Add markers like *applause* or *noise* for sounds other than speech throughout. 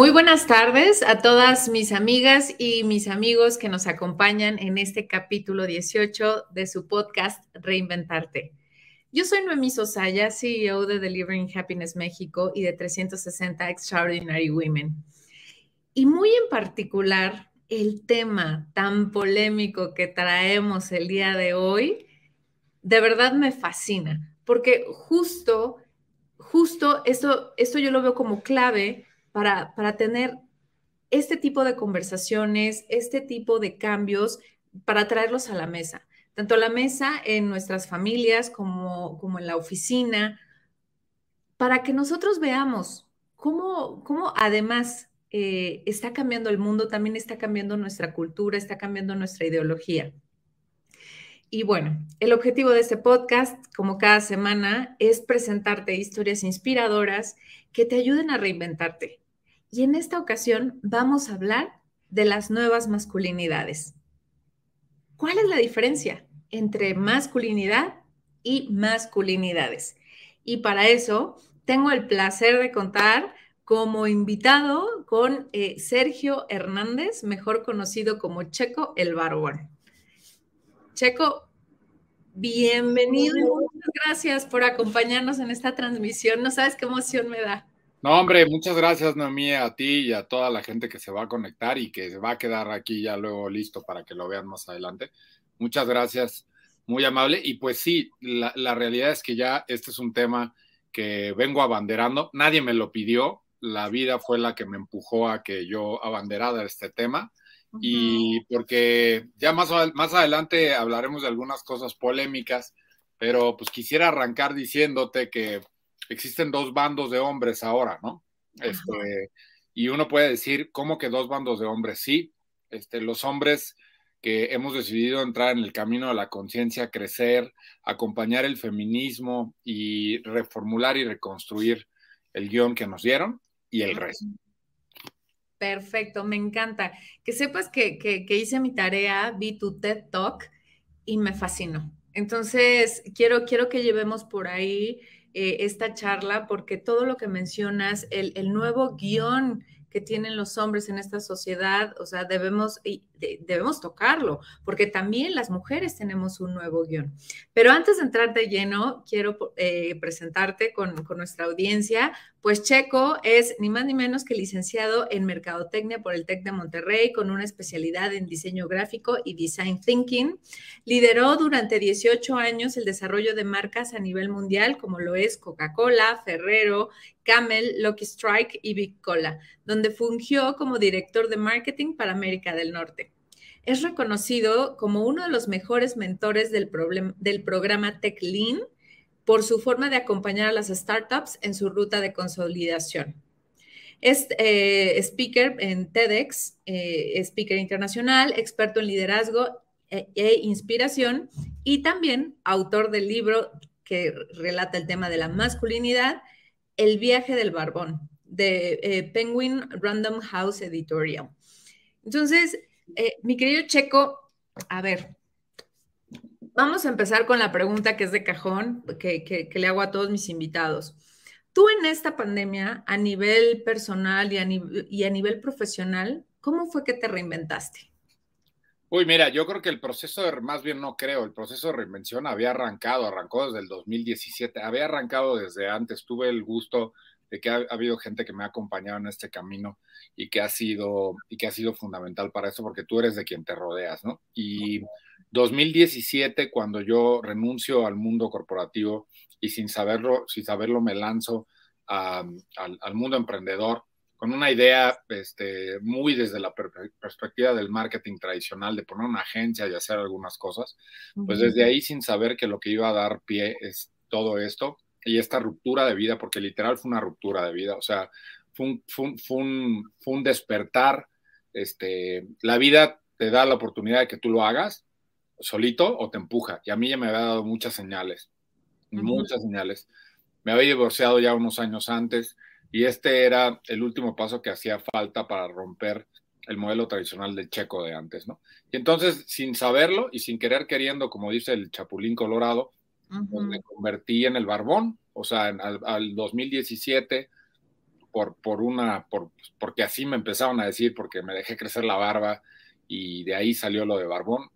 Muy buenas tardes a todas mis amigas y mis amigos que nos acompañan en este capítulo 18 de su podcast Reinventarte. Yo soy Noemí Sosaya, CEO de Delivering Happiness México y de 360 Extraordinary Women. Y muy en particular, el tema tan polémico que traemos el día de hoy, de verdad me fascina, porque justo, justo esto, esto yo lo veo como clave para, tener este tipo de conversaciones, este tipo de cambios, para traerlos a la mesa, tanto a la mesa en nuestras familias como, como en la oficina, para que nosotros veamos cómo, cómo además eh, está cambiando el mundo, también está cambiando nuestra cultura, está cambiando nuestra ideología. Y bueno, el objetivo de este podcast, como cada semana, es presentarte historias inspiradoras que te ayuden a reinventarte, y en esta ocasión vamos a hablar de las nuevas masculinidades. ¿Cuál es la diferencia entre masculinidad y masculinidades? Y para eso tengo el placer de contar como invitado con eh, Sergio Hernández, mejor conocido como Checo el Barbón. Checo, bienvenido muchas gracias por acompañarnos en esta transmisión. No sabes qué emoción me da. No, hombre, muchas gracias, Noemí, a ti y a toda la gente que se va a conectar y que se va a quedar aquí ya luego listo para que lo vean más adelante. Muchas gracias, muy amable. Y pues sí, la, realidad es que ya este es un tema que vengo abanderando. Nadie me lo pidió, la vida fue la que me empujó a que yo abanderara este tema. Y porque ya más, más adelante hablaremos de algunas cosas polémicas, pero pues quisiera arrancar diciéndote que existen dos bandos de hombres ahora, ¿no? Este, y uno puede decir, ¿cómo que dos bandos de hombres? Sí, este, los hombres que hemos decidido entrar en el camino de la conciencia, crecer, acompañar el feminismo y reformular y reconstruir el guion que nos dieron y el resto. Perfecto, me encanta. Que sepas que, que, que hice mi tarea, vi tu TED Talk y me fascinó. Entonces, quiero, quiero que llevemos por ahí eh, esta charla porque todo lo que mencionas, el, el nuevo guion que tienen los hombres en esta sociedad, o sea, debemos, debemos tocarlo, porque también las mujeres tenemos un nuevo guion. Pero antes de entrar de lleno, quiero eh, presentarte con, con, nuestra audiencia. Pues Checo es ni más ni menos que licenciado en Mercadotecnia por el TEC de Monterrey, con una especialidad en diseño gráfico y design thinking. Lideró durante 18 años el desarrollo de marcas a nivel mundial, como lo es Coca-Cola, Ferrero, Camel, Lucky Strike y Big Cola, donde fungió como director de marketing para América del Norte. Es reconocido como uno de los mejores mentores del, del programa Tech Lean por su forma de acompañar a las startups en su ruta de consolidación. Es eh, speaker en TEDx, eh, speaker internacional, experto en liderazgo e, e, inspiración y también autor del libro que relata el tema de la masculinidad, El viaje del barbón, de eh, Penguin Random House Editorial. Entonces, eh, mi querido Checo, a ver, vamos a empezar con la pregunta que es de cajón, que, le hago a todos mis invitados. Tú en esta pandemia, a nivel personal y a, y a nivel profesional, ¿cómo fue que te reinventaste? Uy, mira, yo creo que el proceso de, más bien no creo, el proceso de reinvención había arrancado, arrancó desde el 2017, había arrancado desde antes, tuve el gusto de que ha, habido gente que me ha acompañado en este camino y que ha sido y que ha sido fundamental para eso porque tú eres de quien te rodeas, ¿no? Y 2017 cuando yo renuncio al mundo corporativo y sin saberlo, sin saberlo me lanzo al, al, mundo emprendedor con una idea este, muy desde la perspectiva del marketing tradicional, de poner una agencia y hacer algunas cosas, pues desde ahí sin saber que lo que iba a dar pie es todo esto, y esta ruptura de vida, porque literal fue una ruptura de vida, o sea, fue un, despertar, este, la vida te da la oportunidad de que tú lo hagas solito o te empuja, y a mí ya me había dado muchas señales, muchas señales. Me había divorciado ya unos años antes, y este era el último paso que hacía falta para romper el modelo tradicional del checo de antes, ¿no? Y entonces, sin saberlo y sin querer queriendo, como dice el Chapulín Colorado, me convertí en el barbón, o sea, al, 2017 por, por una, por, porque así me empezaron a decir, porque me dejé crecer la barba y de ahí salió lo de Barbón.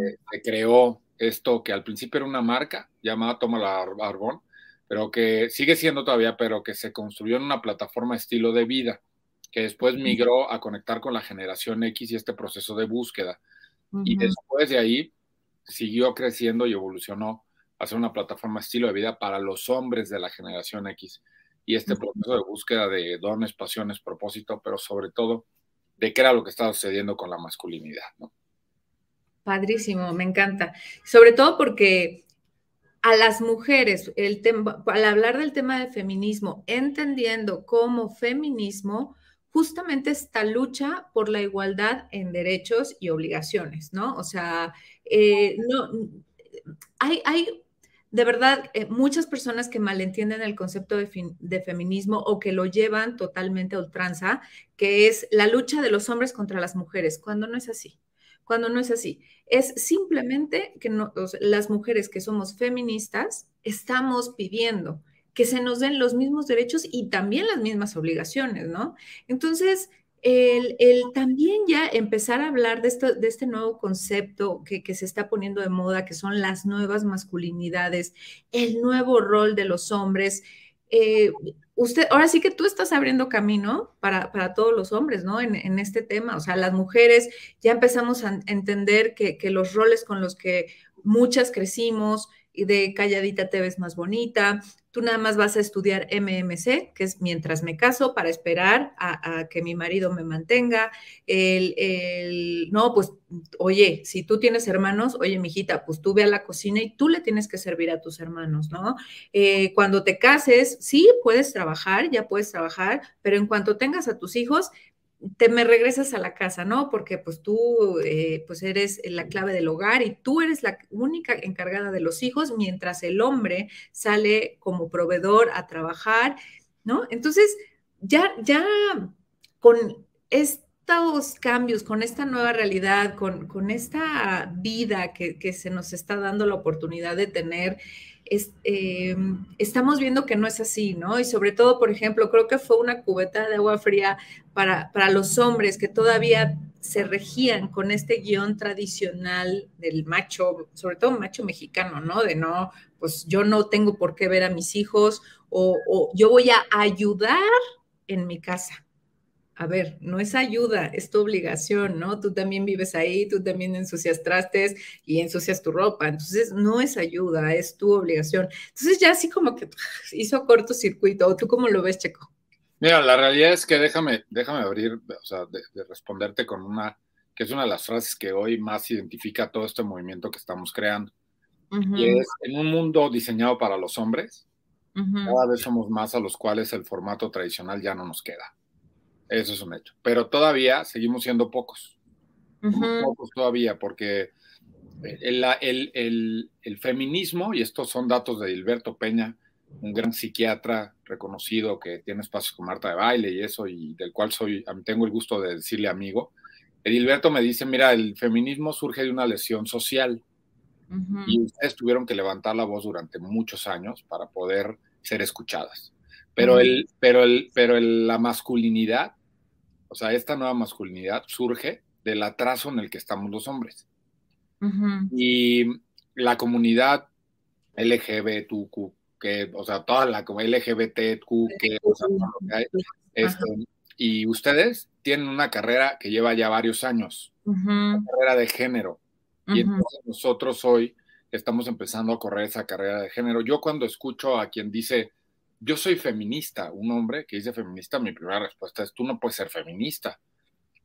Eh, se creó esto que al principio era una marca llamada Toma la Barbón, pero que sigue siendo todavía, pero que se construyó en una plataforma estilo de vida, que después migró a conectar con la generación X y este proceso de búsqueda. Y después de ahí siguió creciendo y evolucionó a ser una plataforma estilo de vida para los hombres de la generación X. Y este proceso de búsqueda de dones, pasiones, propósito, pero sobre todo de qué era lo que estaba sucediendo con la masculinidad, ¿no? Padrísimo, me encanta. Sobre todo porque a las mujeres, el tema, al hablar del tema de feminismo, entendiendo como feminismo justamente esta lucha por la igualdad en derechos y obligaciones, ¿no? O sea, eh, no, hay, hay de verdad eh, muchas personas que malentienden el concepto de, de, feminismo o que lo llevan totalmente a ultranza, que es la lucha de los hombres contra las mujeres, cuando no es así cuando no es así. Es simplemente que las mujeres que somos feministas estamos pidiendo que se nos den los mismos derechos y también las mismas obligaciones, ¿no? Entonces, el, también ya empezar a hablar de, este nuevo concepto que, se está poniendo de moda, que son las nuevas masculinidades, el nuevo rol de los hombres, eh, usted, ahora sí que tú estás abriendo camino para, todos los hombres, ¿no? En, este tema, o sea, las mujeres ya empezamos a entender que, que los roles con los que muchas crecimos, de calladita te ves más bonita, tú nada más vas a estudiar MMC, que es mientras me caso, para esperar a, que mi marido me mantenga. El, no, pues, oye, si tú tienes hermanos, oye, mijita, pues tú ve a la cocina y tú le tienes que servir a tus hermanos, ¿no? Eh, cuando te cases, sí, puedes trabajar, ya puedes trabajar, pero en cuanto tengas a tus hijos, te me regresas a la casa, ¿no? Porque pues tú eh, pues eres la clave del hogar y tú eres la única encargada de los hijos mientras el hombre sale como proveedor a trabajar, ¿no? Entonces, ya, ya con estos cambios, con esta nueva realidad, con, con esta vida que, que se nos está dando la oportunidad de tener, eh, estamos viendo que no es así, ¿no? Y sobre todo, por ejemplo, creo que fue una cubeta de agua fría para, para los hombres que todavía se regían con este guion tradicional del macho, sobre todo macho mexicano, ¿no? De no, pues yo no tengo por qué ver a mis hijos o, o yo voy a ayudar en mi casa a ver, no es ayuda, es tu obligación, ¿no? Tú también vives ahí, tú también ensucias trastes y ensucias tu ropa, entonces no es ayuda, es tu obligación. Entonces ya así como que *laughs* hizo cortocircuito, ¿tú cómo lo ves, Checo? Mira, la realidad es que déjame, déjame abrir, o sea, de, responderte con una, que es una de las frases que hoy más identifica todo este movimiento que estamos creando. Y es, en un mundo diseñado para los hombres, cada vez somos más a los cuales el formato tradicional ya no nos queda. Eso es un hecho. Pero todavía seguimos siendo pocos. Pocos todavía, porque el, el, el, feminismo, y estos son datos de Gilberto Peña, un gran psiquiatra reconocido que tiene espacios con Marta de baile y eso, y del cual soy, tengo el gusto de decirle amigo. Gilberto me dice, mira, el feminismo surge de una lesión social y ustedes tuvieron que levantar la voz durante muchos años para poder ser escuchadas. Pero, el, pero, el, pero la masculinidad o sea, esta nueva masculinidad surge del atraso en el que estamos los hombres. Y la comunidad LGBTQ, que, o sea, toda la LGBTQ, que, o sea, este, y ustedes tienen una carrera que lleva ya varios años, una carrera de género. Y entonces nosotros hoy estamos empezando a correr esa carrera de género. Yo cuando escucho a quien dice, yo soy feminista, un hombre que dice feminista, mi primera respuesta es, tú no puedes ser feminista,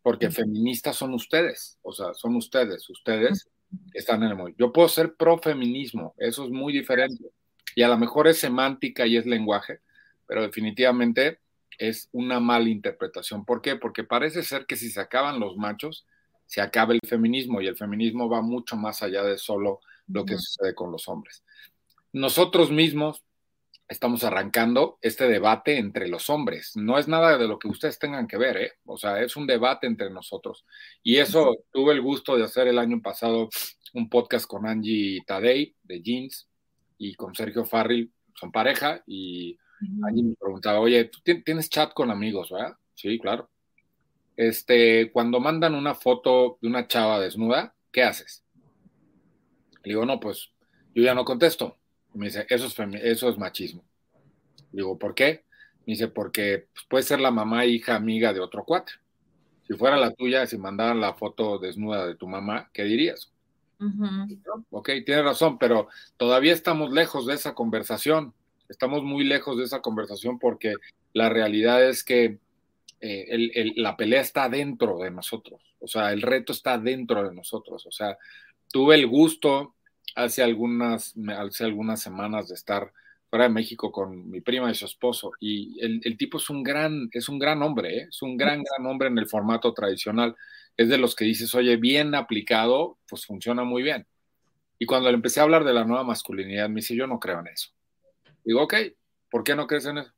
porque feministas son ustedes, o sea, son ustedes, ustedes están en el movimiento. Yo puedo ser pro feminismo, eso es muy diferente, y a lo mejor es semántica y es lenguaje, pero definitivamente es una mala interpretación. ¿Por qué? Porque parece ser que si se acaban los machos, se acaba el feminismo, y el feminismo va mucho más allá de solo lo que sucede con los hombres. Nosotros mismos, estamos arrancando este debate entre los hombres. No es nada de lo que ustedes tengan que ver, ¿eh? O sea, es un debate entre nosotros. Y eso tuve el gusto de hacer el año pasado un podcast con Angie Tadei de Jeans y con Sergio Farril, son pareja, y alguien me preguntaba, oye, ¿tú tienes chat con amigos, verdad? Sí, claro. Este, cuando mandan una foto de una chava desnuda, ¿qué haces? Le digo, no, pues yo ya no contesto. Me dice, eso es, eso es machismo. Digo, ¿por qué? Me dice, porque pues, puede ser la mamá, hija, amiga de otro cuate. Si fuera la tuya, si mandaran la foto desnuda de tu mamá, ¿qué dirías? Ok, tienes razón, pero todavía estamos lejos de esa conversación. Estamos muy lejos de esa conversación porque la realidad es que eh, la pelea está dentro de nosotros. O sea, el reto está dentro de nosotros. O sea, tuve el gusto hace algunas, hace algunas semanas de estar fuera de México con mi prima y su esposo. Y el, tipo es un gran, es un gran hombre, ¿eh? es un gran, gran hombre en el formato tradicional. Es de los que dices, oye, bien aplicado, pues funciona muy bien. Y cuando le empecé a hablar de la nueva masculinidad, me dice, yo no creo en eso. Digo, ok, ¿por qué no crees en eso?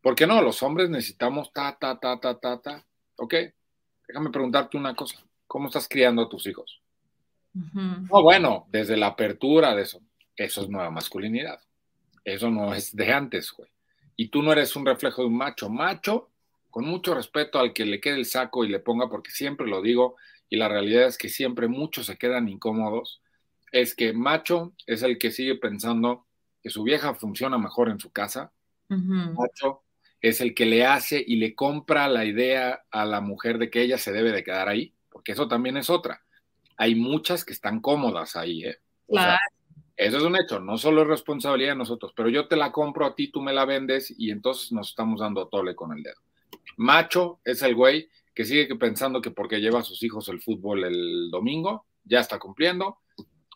¿Por qué no? Los hombres necesitamos ta, ta, ta, ta, ta, ta. Ok, déjame preguntarte una cosa. ¿Cómo estás criando a tus hijos? No, bueno, desde la apertura de eso. Eso es nueva masculinidad. Eso no es de antes, güey. Y tú no eres un reflejo de un macho. Macho, con mucho respeto al que le quede el saco y le ponga, porque siempre lo digo, y la realidad es que siempre muchos se quedan incómodos, es que macho es el que sigue pensando que su vieja funciona mejor en su casa. Macho es el que le hace y le compra la idea a la mujer de que ella se debe de quedar ahí, porque eso también es otra. Hay muchas que están cómodas ahí, ¿eh? claro. Eso es un hecho, no solo es responsabilidad de nosotros, pero yo te la compro a ti, tú me la vendes y entonces nos estamos dando tole con el dedo. Macho es el güey que sigue pensando que porque lleva a sus hijos el fútbol el domingo, ya está cumpliendo.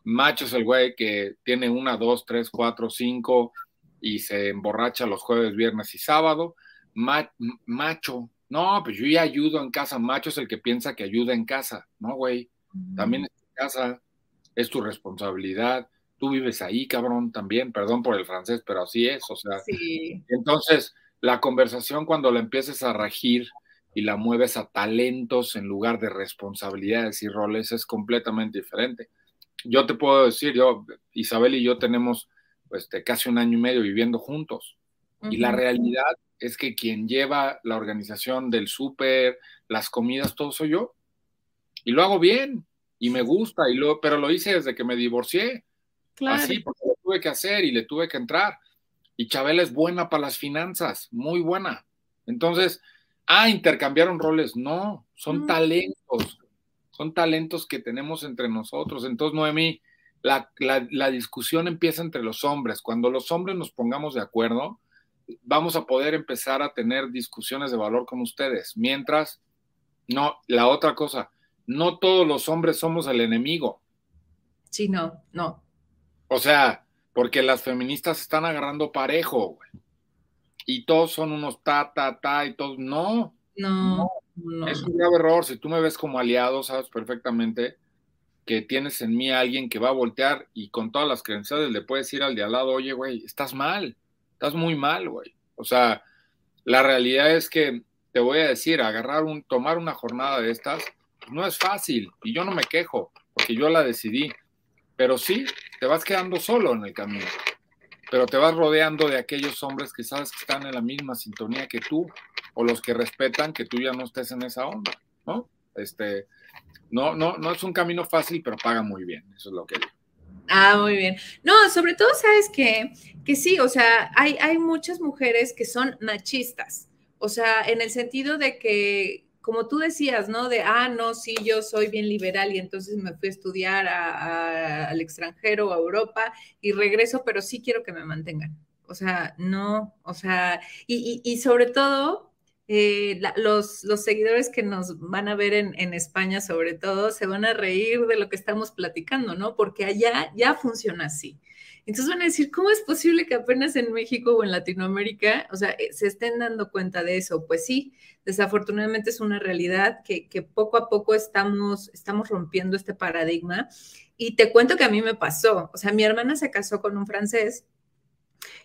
Macho es el güey que tiene una, dos, tres, cuatro, cinco y se emborracha los jueves, viernes y sábado. macho, no, pues yo ya ayudo en casa. Macho es el que piensa que ayuda en casa. No, güey, también en casa, es tu responsabilidad tú vives ahí, cabrón, también, perdón por el francés, pero así es, o sea. Entonces, la conversación cuando la empieces a regir y la mueves a talentos en lugar de responsabilidades y roles es completamente diferente. Yo te puedo decir, yo, Isabel y yo tenemos este, casi un año y medio viviendo juntos. Y la realidad es que quien lleva la organización del súper, las comidas, todo soy yo. Y lo hago bien y me gusta, y lo, pero lo hice desde que me divorcié. Así, porque lo tuve que hacer y le tuve que entrar. Y Chabela es buena para las finanzas, muy buena. Entonces, ah, intercambiaron roles. No, son mm. talentos, son talentos que tenemos entre nosotros. Entonces, Noemí, la, la, discusión empieza entre los hombres. Cuando los hombres nos pongamos de acuerdo, vamos a poder empezar a tener discusiones de valor con ustedes. Mientras, no, la otra cosa, no todos los hombres somos el enemigo. Sí, no, no. O sea, porque las feministas están agarrando parejo, güey. Y todos son unos ta, ta, ta, y todos. No. No. no, Es un grave error. Si tú me ves como aliado, sabes perfectamente que tienes en mí a alguien que va a voltear y con todas las credenciales le puedes ir al de al lado, oye, güey, estás mal. Estás muy mal, güey. O sea, la realidad es que te voy a decir, agarrar un, tomar una jornada de estas, no es fácil. Y yo no me quejo, porque yo la decidí pero sí, te vas quedando solo en el camino, pero te vas rodeando de aquellos hombres que sabes que están en la misma sintonía que tú, o los que respetan que tú ya no estés en esa onda, ¿no? Este, no, no, no es un camino fácil, pero paga muy bien, eso es lo que digo. Ah, muy bien. No, sobre todo, sabes que, que sí, o sea, hay, hay muchas mujeres que son machistas, o sea, en el sentido de que como tú decías, ¿no? De, ah, no, sí, yo soy bien liberal y entonces me fui a estudiar al extranjero, a Europa y regreso, pero sí quiero que me mantengan. O sea, no, o sea, y, sobre todo, eh, los, los, seguidores que nos van a ver en, en, España, sobre todo, se van a reír de lo que estamos platicando, ¿no? Porque allá ya funciona así. Entonces van a decir, ¿cómo es posible que apenas en México o en Latinoamérica, o sea, eh, se estén dando cuenta de eso? Pues sí, desafortunadamente es una realidad que, poco a poco estamos, estamos rompiendo este paradigma. Y te cuento que a mí me pasó, o sea, mi hermana se casó con un francés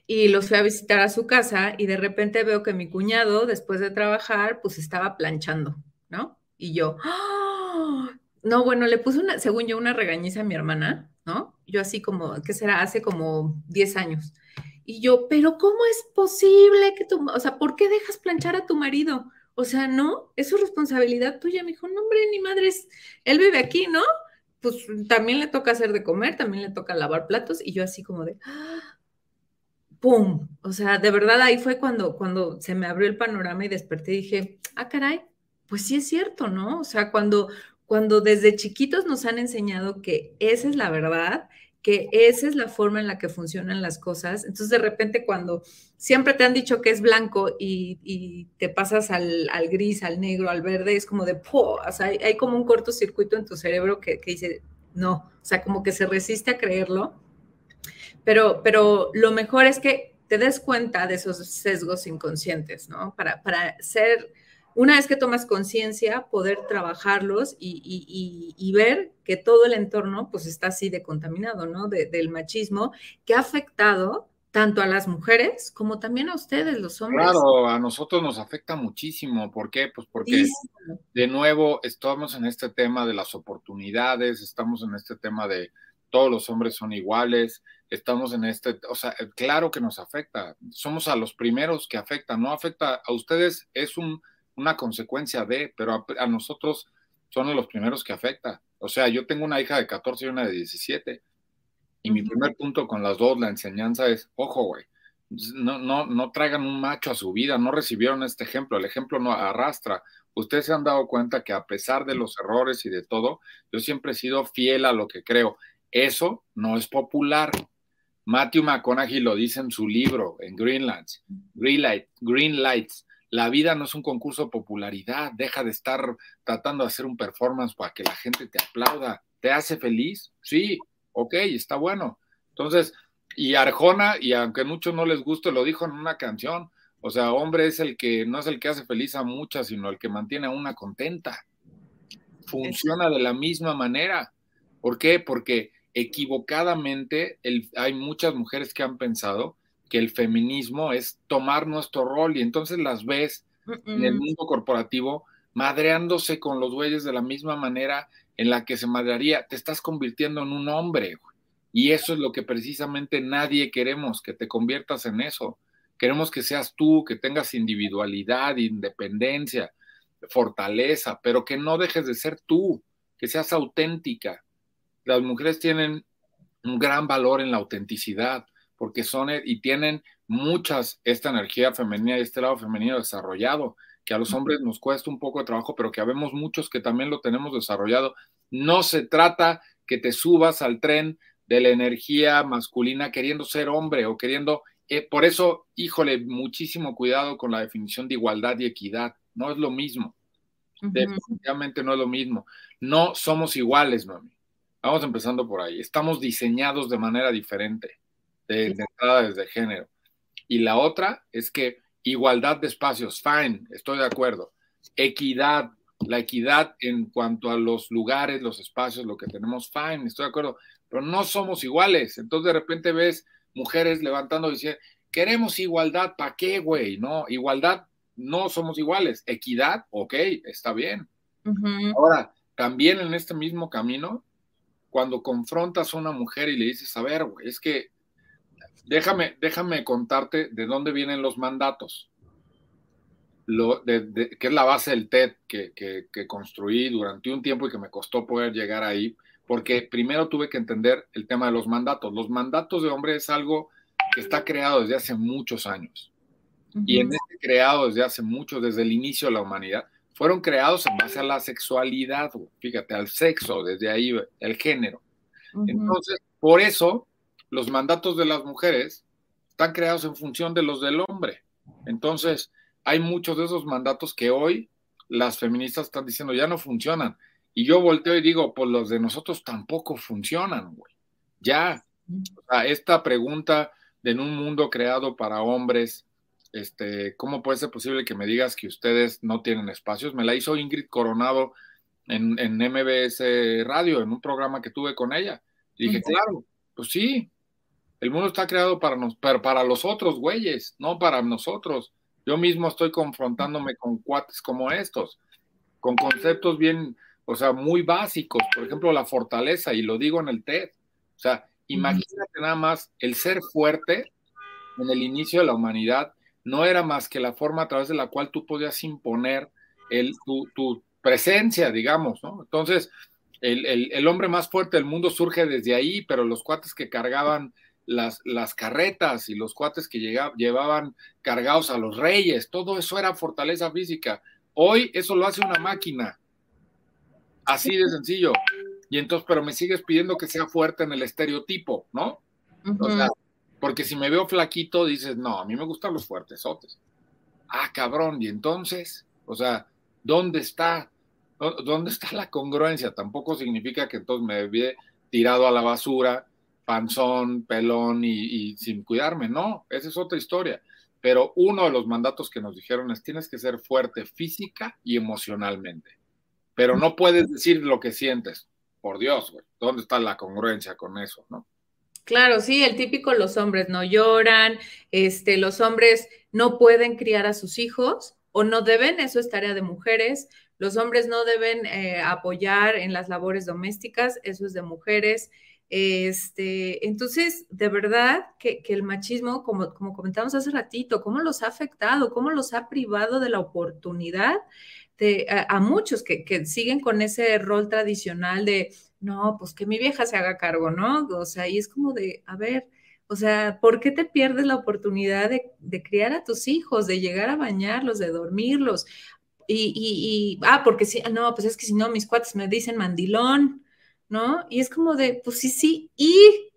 y los fui a visitar a su casa y de repente veo que mi cuñado, después de trabajar, pues estaba planchando, ¿no? Y yo, ¡Ah! No, bueno, le puse una, según yo, una regañiza a mi hermana, ¿no? Yo así como, ¿qué será? Hace como 10 años. Y yo, pero ¿cómo es posible que tú, o sea, ¿por qué dejas planchar a tu marido? O sea, no, es su responsabilidad tuya. Me dijo, no, hombre, ni madres, él vive aquí, ¿no? Pues también le toca hacer de comer, también le toca lavar platos. Y yo así como de, ¡ah! ¡pum! O sea, de verdad ahí fue cuando, cuando se me abrió el panorama y desperté y dije, ah, caray, pues sí es cierto, ¿no? O sea, cuando, cuando desde chiquitos nos han enseñado que esa es la verdad, que esa es la forma en la que funcionan las cosas, entonces de repente cuando siempre te han dicho que es blanco y, te pasas al, gris, al negro, al verde, es como de, ¡po! o sea, hay, como un cortocircuito en tu cerebro que, que dice, no, o sea, como que se resiste a creerlo pero, pero lo mejor es que te des cuenta de esos sesgos inconscientes, ¿no? Para, para ser, una vez que tomas conciencia, poder trabajarlos y, ver que todo el entorno pues está así de contaminado, ¿no? del machismo que ha afectado tanto a las mujeres como también a ustedes, los hombres. Claro, a nosotros nos afecta muchísimo. ¿Por qué? Pues porque, de nuevo, estamos en este tema de las oportunidades, estamos en este tema de todos los hombres son iguales, estamos en este, o sea, claro que nos afecta, somos a los primeros que afecta, no afecta a ustedes, es un, una consecuencia de, pero a, nosotros son los primeros que afecta. O sea, yo tengo una hija de 14 y una de 17, y mi primer punto con las dos, la enseñanza es, ojo, güey, no, no, no traigan un macho a su vida, no recibieron este ejemplo, el ejemplo no arrastra. Ustedes se han dado cuenta que a pesar de los errores y de todo, yo siempre he sido fiel a lo que creo. Eso no es popular, Matthew McConaughey lo dice en su libro, en Greenlands, Green, Light, Green Lights. La vida no es un concurso de popularidad, deja de estar tratando de hacer un performance para que la gente te aplauda. ¿Te hace feliz? Sí, ok, está bueno. Entonces, y Arjona, y aunque muchos no les guste, lo dijo en una canción, o sea, hombre es el que no es el que hace feliz a muchas, sino el que mantiene a una contenta. Funciona de la misma manera. ¿Por qué? Porque equivocadamente hay muchas mujeres que han pensado que el feminismo es tomar nuestro rol y entonces las ves en el mundo corporativo madreándose con los güeyes de la misma manera en la que se madrearía. Te estás convirtiendo en un hombre y eso es lo que precisamente nadie queremos, que te conviertas en eso. Queremos que seas tú, que tengas individualidad, independencia, fortaleza, pero que no dejes de ser tú, que seas auténtica, las mujeres tienen un gran valor en la autenticidad, porque son eh, y tienen muchas esta energía femenina y este lado femenino desarrollado, que a los hombres nos cuesta un poco de trabajo, pero que habemos muchos que también lo tenemos desarrollado. No se trata que te subas al tren de la energía masculina queriendo ser hombre o queriendo, eh, por eso, híjole, muchísimo cuidado con la definición de igualdad y equidad, no es lo mismo. Definitivamente no es lo mismo. No somos iguales, mami. Vamos empezando por ahí. Estamos diseñados de manera diferente, de, entrada desde género. Y la otra es que igualdad de espacios, fine, estoy de acuerdo. Equidad, la equidad en cuanto a los lugares, los espacios, lo que tenemos, fine, estoy de acuerdo. Pero no somos iguales. Entonces de repente ves mujeres levantando y diciendo, queremos igualdad, ¿para qué, güey? No, igualdad, no somos iguales. Equidad, ok, está bien. Ahora, también en este mismo camino cuando confrontas a una mujer y le dices, a ver, güey, es que déjame, déjame contarte de dónde vienen los mandatos. Lo, de, que es la base del TED que, que, construí durante un tiempo y que me costó poder llegar ahí, porque primero tuve que entender el tema de los mandatos. Los mandatos de hombre es algo que está creado desde hace muchos años. Y en este creado desde hace mucho, desde el inicio de la humanidad, fueron creados en base a la sexualidad, fíjate, al sexo, desde ahí el género. Entonces, por eso los mandatos de las mujeres están creados en función de los del hombre. Entonces, hay muchos de esos mandatos que hoy las feministas están diciendo ya no funcionan. Y yo volteo y digo, pues los de nosotros tampoco funcionan, güey. Ya, o sea, esta pregunta de en un mundo creado para hombres, este, ¿cómo puede ser posible que me digas que ustedes no tienen espacios? Me la hizo Ingrid Coronado en, en MBS Radio, en un programa que tuve con ella. Y dije, claro, pues sí, el mundo está creado para, nos, para, para los otros güeyes, no para nosotros. Yo mismo estoy confrontándome con cuates como estos, con conceptos bien, o sea, muy básicos. Por ejemplo, la fortaleza, y lo digo en el TED. O sea, imagínate nada más el ser fuerte en el inicio de la humanidad no era más que la forma a través de la cual tú podías imponer el, tu, presencia, digamos, ¿no? Entonces, el, hombre más fuerte del mundo surge desde ahí, pero los cuates que cargaban las, las carretas y los cuates que llevaban cargados a los reyes, todo eso era fortaleza física. Hoy eso lo hace una máquina. Así de sencillo. Y entonces, pero me sigues pidiendo que sea fuerte en el estereotipo, ¿no? O sea, porque si me veo flaquito, dices, no, a mí me gustan los fuertesotes. Ah, cabrón, y entonces, o sea, ¿dónde está? ¿Dónde está la congruencia? Tampoco significa que entonces me ve tirado a la basura, panzón, pelón y, sin cuidarme. No, esa es otra historia. Pero uno de los mandatos que nos dijeron es tienes que ser fuerte física y emocionalmente. Pero no puedes decir lo que sientes. Por Dios. ¿Dónde está la congruencia con eso, no? Claro, sí, el típico los hombres no lloran, este, los hombres no pueden criar a sus hijos o no deben, eso es tarea de mujeres. Los hombres no deben eh, apoyar en las labores domésticas, eso es de mujeres. Este, entonces, de verdad que, el machismo, como, como comentamos hace ratito, cómo los ha afectado, cómo los ha privado de la oportunidad de, a, muchos que, siguen con ese rol tradicional de, no, pues que mi vieja se haga cargo, ¿no? O sea, y es como de, a ver, o sea, ¿por qué te pierdes la oportunidad de, de criar a tus hijos, de llegar a bañarlos, de dormirlos? Y, y, y, ah, porque si, no, pues es que si no, mis cuates me dicen mandilón, ¿no? Y es como de, pues sí, sí, y,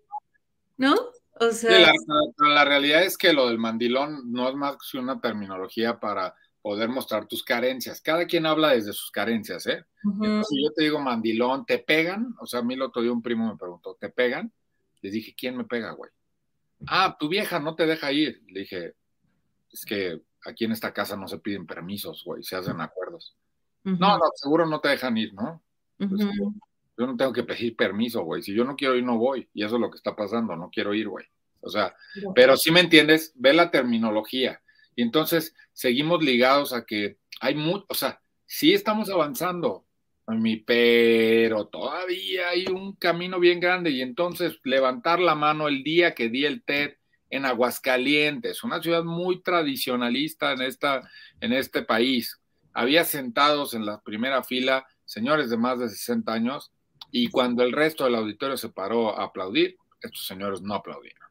¿no? O sea... la, realidad es que lo del mandilón no es más que una terminología para poder mostrar tus carencias. Cada quien habla desde sus carencias, ¿eh? si yo te digo mandilón, ¿te pegan? O sea, a mí el otro día un primo me preguntó, ¿te pegan? Les dije, ¿quién me pega, güey? Ah, tu vieja no te deja ir. Le dije, es que aquí en esta casa no se piden permisos, güey, se hacen acuerdos. No, no, seguro no te dejan ir, ¿no? Yo no tengo que pedir permiso, güey. Si yo no quiero ir, no voy. Y eso es lo que está pasando. No quiero ir, güey. O sea, pero si me entiendes, ve la terminología. Y entonces seguimos ligados a que hay mucho, o sea, sí estamos avanzando, pero todavía hay un camino bien grande. Y entonces levantar la mano el día que di el TED en Aguascalientes, una ciudad muy tradicionalista en, esta, en este país. Había sentados en la primera fila señores de más de 60 años y cuando el resto del auditorio se paró a aplaudir, estos señores no aplaudieron.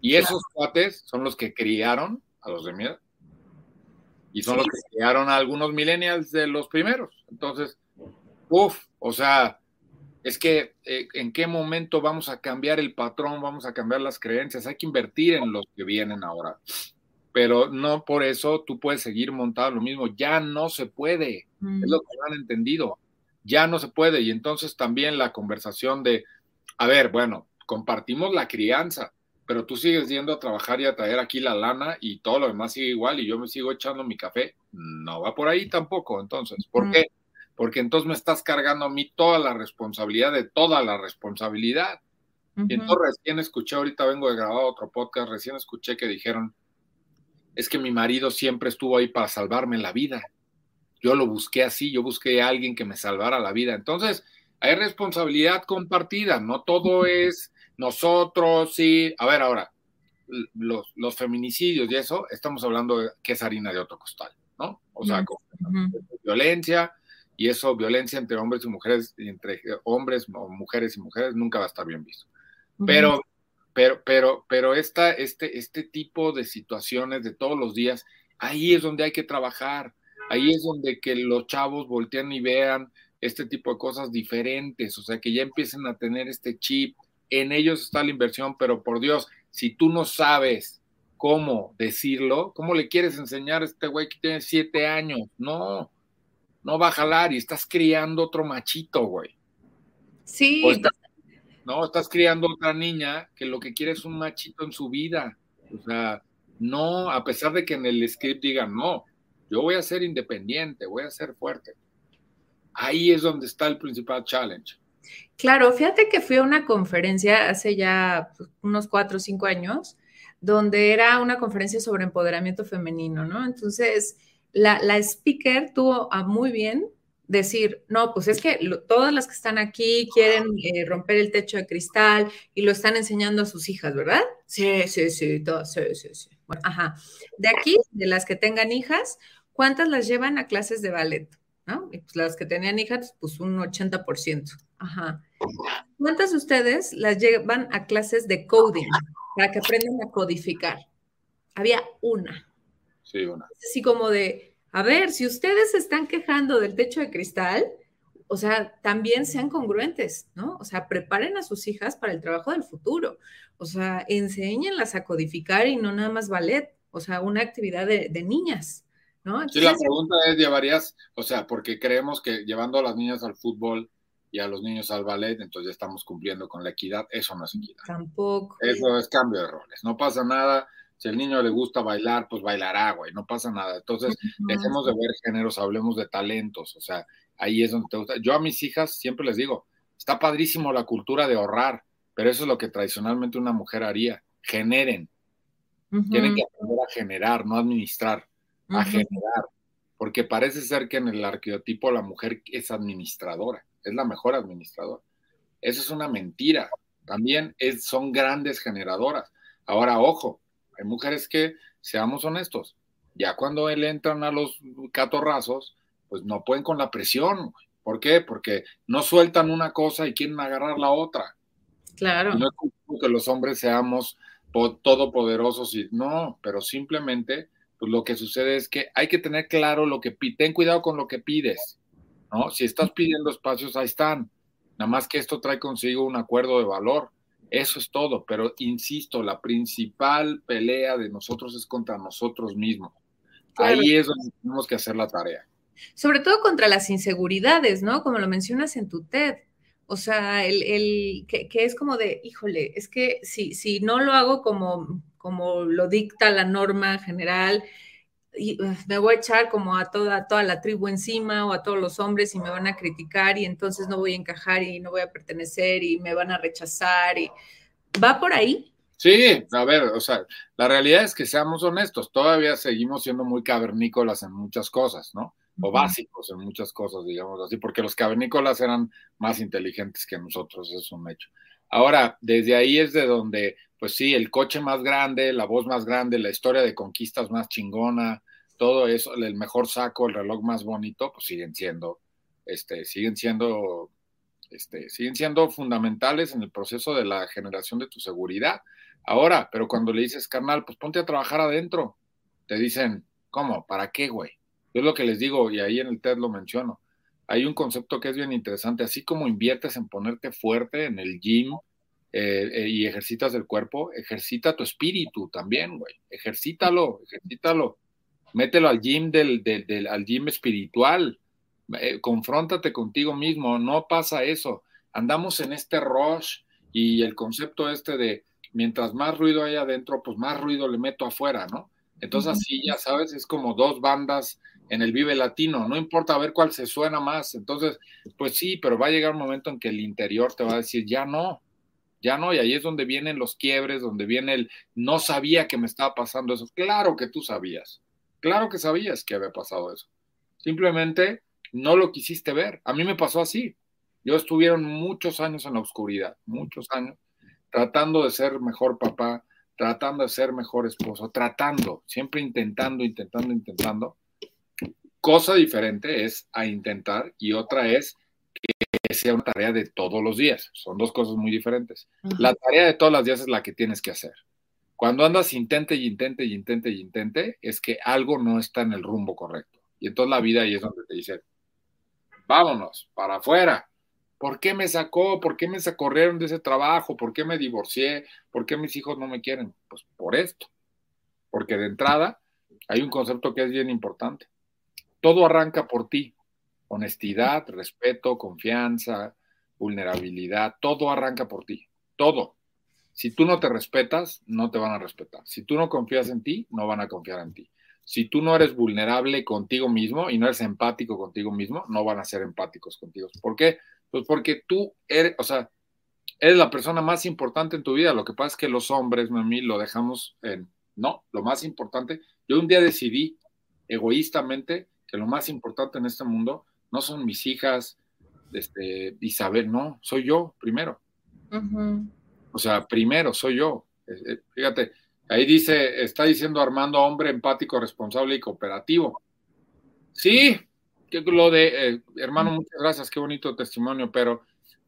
Y esos cuates son los que criaron a los de miedo. Y son los que criaron a algunos millennials de los primeros. Entonces, uff, o sea, es que eh, en qué momento vamos a cambiar el patrón, vamos a cambiar las creencias, hay que invertir en los que vienen ahora. Pero no por eso tú puedes seguir montado lo mismo, ya no se puede, es lo que han entendido ya no se puede. Y entonces también la conversación de, a ver, bueno, compartimos la crianza, pero tú sigues yendo a trabajar y a traer aquí la lana y todo lo demás sigue igual y yo me sigo echando mi café. No va por ahí tampoco, entonces. ¿Por qué? Porque entonces me estás cargando a mí toda la responsabilidad de toda la responsabilidad. Y entonces recién escuché, ahorita vengo de grabar otro podcast, recién escuché que dijeron, es que mi marido siempre estuvo ahí para salvarme la vida yo lo busqué así, yo busqué a alguien que me salvara la vida. Entonces, hay responsabilidad compartida, no todo es nosotros, sí. A ver, ahora, los, los feminicidios y eso, estamos hablando de que es harina de otro costal, ¿no? O sea, violencia, y eso, violencia entre hombres y mujeres, entre hombres o mujeres y mujeres, nunca va a estar bien visto. Pero, pero, pero, pero esta, este, este tipo de situaciones de todos los días, ahí es donde hay que trabajar ahí es donde que los chavos voltean y vean este tipo de cosas diferentes, o sea, que ya empiecen a tener este chip. En ellos está la inversión, pero por Dios, si tú no sabes cómo decirlo, ¿cómo le quieres enseñar a este güey que tiene siete años? No, no va a jalar y estás criando otro machito, güey. Sí. no, estás criando otra niña que lo que quiere es un machito en su vida. O sea, no, a pesar de que en el script digan, no, yo voy a ser independiente, voy a ser fuerte. Ahí es donde está el principal challenge. Claro, fíjate que fui a una conferencia hace ya unos cuatro o cinco años, donde era una conferencia sobre empoderamiento femenino, ¿no? Entonces, la, speaker tuvo muy bien decir, no, pues es que todas las que están aquí quieren eh, romper el techo de cristal y lo están enseñando a sus hijas, ¿verdad? Sí, sí, sí, todas, sí, sí, sí. Ajá. De aquí, de las que tengan hijas, ¿cuántas las llevan a clases de ballet? ¿No? Y pues las que tenían hijas, pues un 80%. Ajá. ¿Cuántas de ustedes las llevan a clases de coding para que aprendan a codificar? Había una. Sí, una. Así como de, a ver, si ustedes se están quejando del techo de cristal, o sea, también sean congruentes, ¿no? O sea, preparen a sus hijas para el trabajo del futuro. O sea, enséñenlas a codificar y no nada más ballet, o sea, una actividad de, niñas, ¿no? sí, la pregunta es, ¿llevarías, o sea, porque creemos que llevando a las niñas al fútbol y a los niños al ballet, entonces ya estamos cumpliendo con la equidad, eso no es equidad. Tampoco. Eso es cambio de roles, no pasa nada si al niño le gusta bailar, pues bailará, güey, no pasa nada. Entonces, dejemos de ver géneros, hablemos de talentos, o sea, ahí es donde te gusta. Yo a mis hijas siempre les digo, está padrísimo la cultura de ahorrar, pero eso es lo que tradicionalmente una mujer haría, generen. Tienen que aprender a generar, no administrar, a generar, porque parece ser que en el arqueotipo la mujer es administradora, es la mejor administradora. Eso es una mentira. También es, son grandes generadoras. Ahora, ojo, hay mujeres que, seamos honestos, ya cuando él entran a los catorrazos, pues no pueden con la presión. ¿Por qué? Porque no sueltan una cosa y quieren agarrar la otra. Claro. no es que los hombres seamos todopoderosos y no, pero simplemente pues lo que sucede es que hay que tener claro lo que pides, ten cuidado con lo que pides, ¿no? Si estás pidiendo espacios, ahí están. Nada más que esto trae consigo un acuerdo de valor. Eso es todo, pero insisto, la principal pelea de nosotros es contra nosotros mismos. Ahí es donde tenemos que hacer la tarea. Sobre todo contra las inseguridades, ¿no? Como lo mencionas en tu TED. O sea, el, el que, es como de, híjole, es que si, si no lo hago como, como lo dicta la norma general, y me voy a echar como a toda, toda la tribu encima o a todos los hombres y me van a criticar y entonces no voy a encajar y no voy a pertenecer y me van a rechazar y va por ahí. Sí, a ver, o sea, la realidad es que seamos honestos, todavía seguimos siendo muy cavernícolas en muchas cosas, ¿no? O básicos en muchas cosas, digamos así, porque los cavernícolas eran más inteligentes que nosotros, es un hecho. Ahora, desde ahí es de donde, pues sí, el coche más grande, la voz más grande, la historia de conquistas más chingona, todo eso, el mejor saco, el reloj más bonito, pues siguen siendo, este, siguen siendo, este, siguen siendo fundamentales en el proceso de la generación de tu seguridad. Ahora, pero cuando le dices, carnal, pues ponte a trabajar adentro, te dicen, ¿cómo? ¿Para qué, güey? Yo es lo que les digo, y ahí en el TED lo menciono. Hay un concepto que es bien interesante, así como inviertes en ponerte fuerte en el gym, eh, eh, y ejercitas el cuerpo, ejercita tu espíritu también, güey. Ejercítalo, ejercítalo mételo al gym del, del, al gym espiritual, eh, confróntate contigo mismo, no pasa eso. Andamos en este rush y el concepto este de mientras más ruido hay adentro, pues más ruido le meto afuera, ¿no? Entonces así, ya sabes, es como dos bandas en el Vive Latino, no importa ver cuál se suena más. Entonces, pues sí, pero va a llegar un momento en que el interior te va a decir, ya no, ya no, y ahí es donde vienen los quiebres, donde viene el, no sabía que me estaba pasando eso. Claro que tú sabías, Claro que sabías que había pasado eso. Simplemente no lo quisiste ver. A mí me pasó así. Yo estuvieron muchos años en la oscuridad, muchos años, tratando de ser mejor papá, tratando de ser mejor esposo, tratando, siempre intentando, intentando, intentando. Cosa diferente es a intentar y otra es que sea una tarea de todos los días. Son dos cosas muy diferentes. La tarea de todos los días es la que tienes que hacer. Cuando andas intente y intente y intente y intente, es que algo no está en el rumbo correcto. Y entonces la vida ahí es donde te dice, vámonos, para afuera. ¿Por qué me sacó? ¿Por qué me corrieron de ese trabajo? ¿Por qué me divorcié? ¿Por qué mis hijos no me quieren? Pues por esto. Porque de entrada hay un concepto que es bien importante. Todo arranca por ti. Honestidad, respeto, confianza, vulnerabilidad, todo arranca por ti. Todo. Si tú no te respetas, no te van a respetar. Si tú no confías en ti, no van a confiar en ti. Si tú no eres vulnerable contigo mismo y no eres empático contigo mismo, no van a ser empáticos contigo. ¿Por qué? Pues porque tú eres, o sea, eres la persona más importante en tu vida. Lo que pasa es que los hombres, mami, lo dejamos en, no, lo más importante. Yo un día decidí egoístamente que lo más importante en este mundo no son mis hijas, este, Isabel, no, soy yo primero. O sea, primero soy yo. Fíjate, ahí dice, está diciendo Armando, hombre empático, responsable y cooperativo. Sí, lo de, eh, hermano, muchas gracias, qué bonito testimonio, pero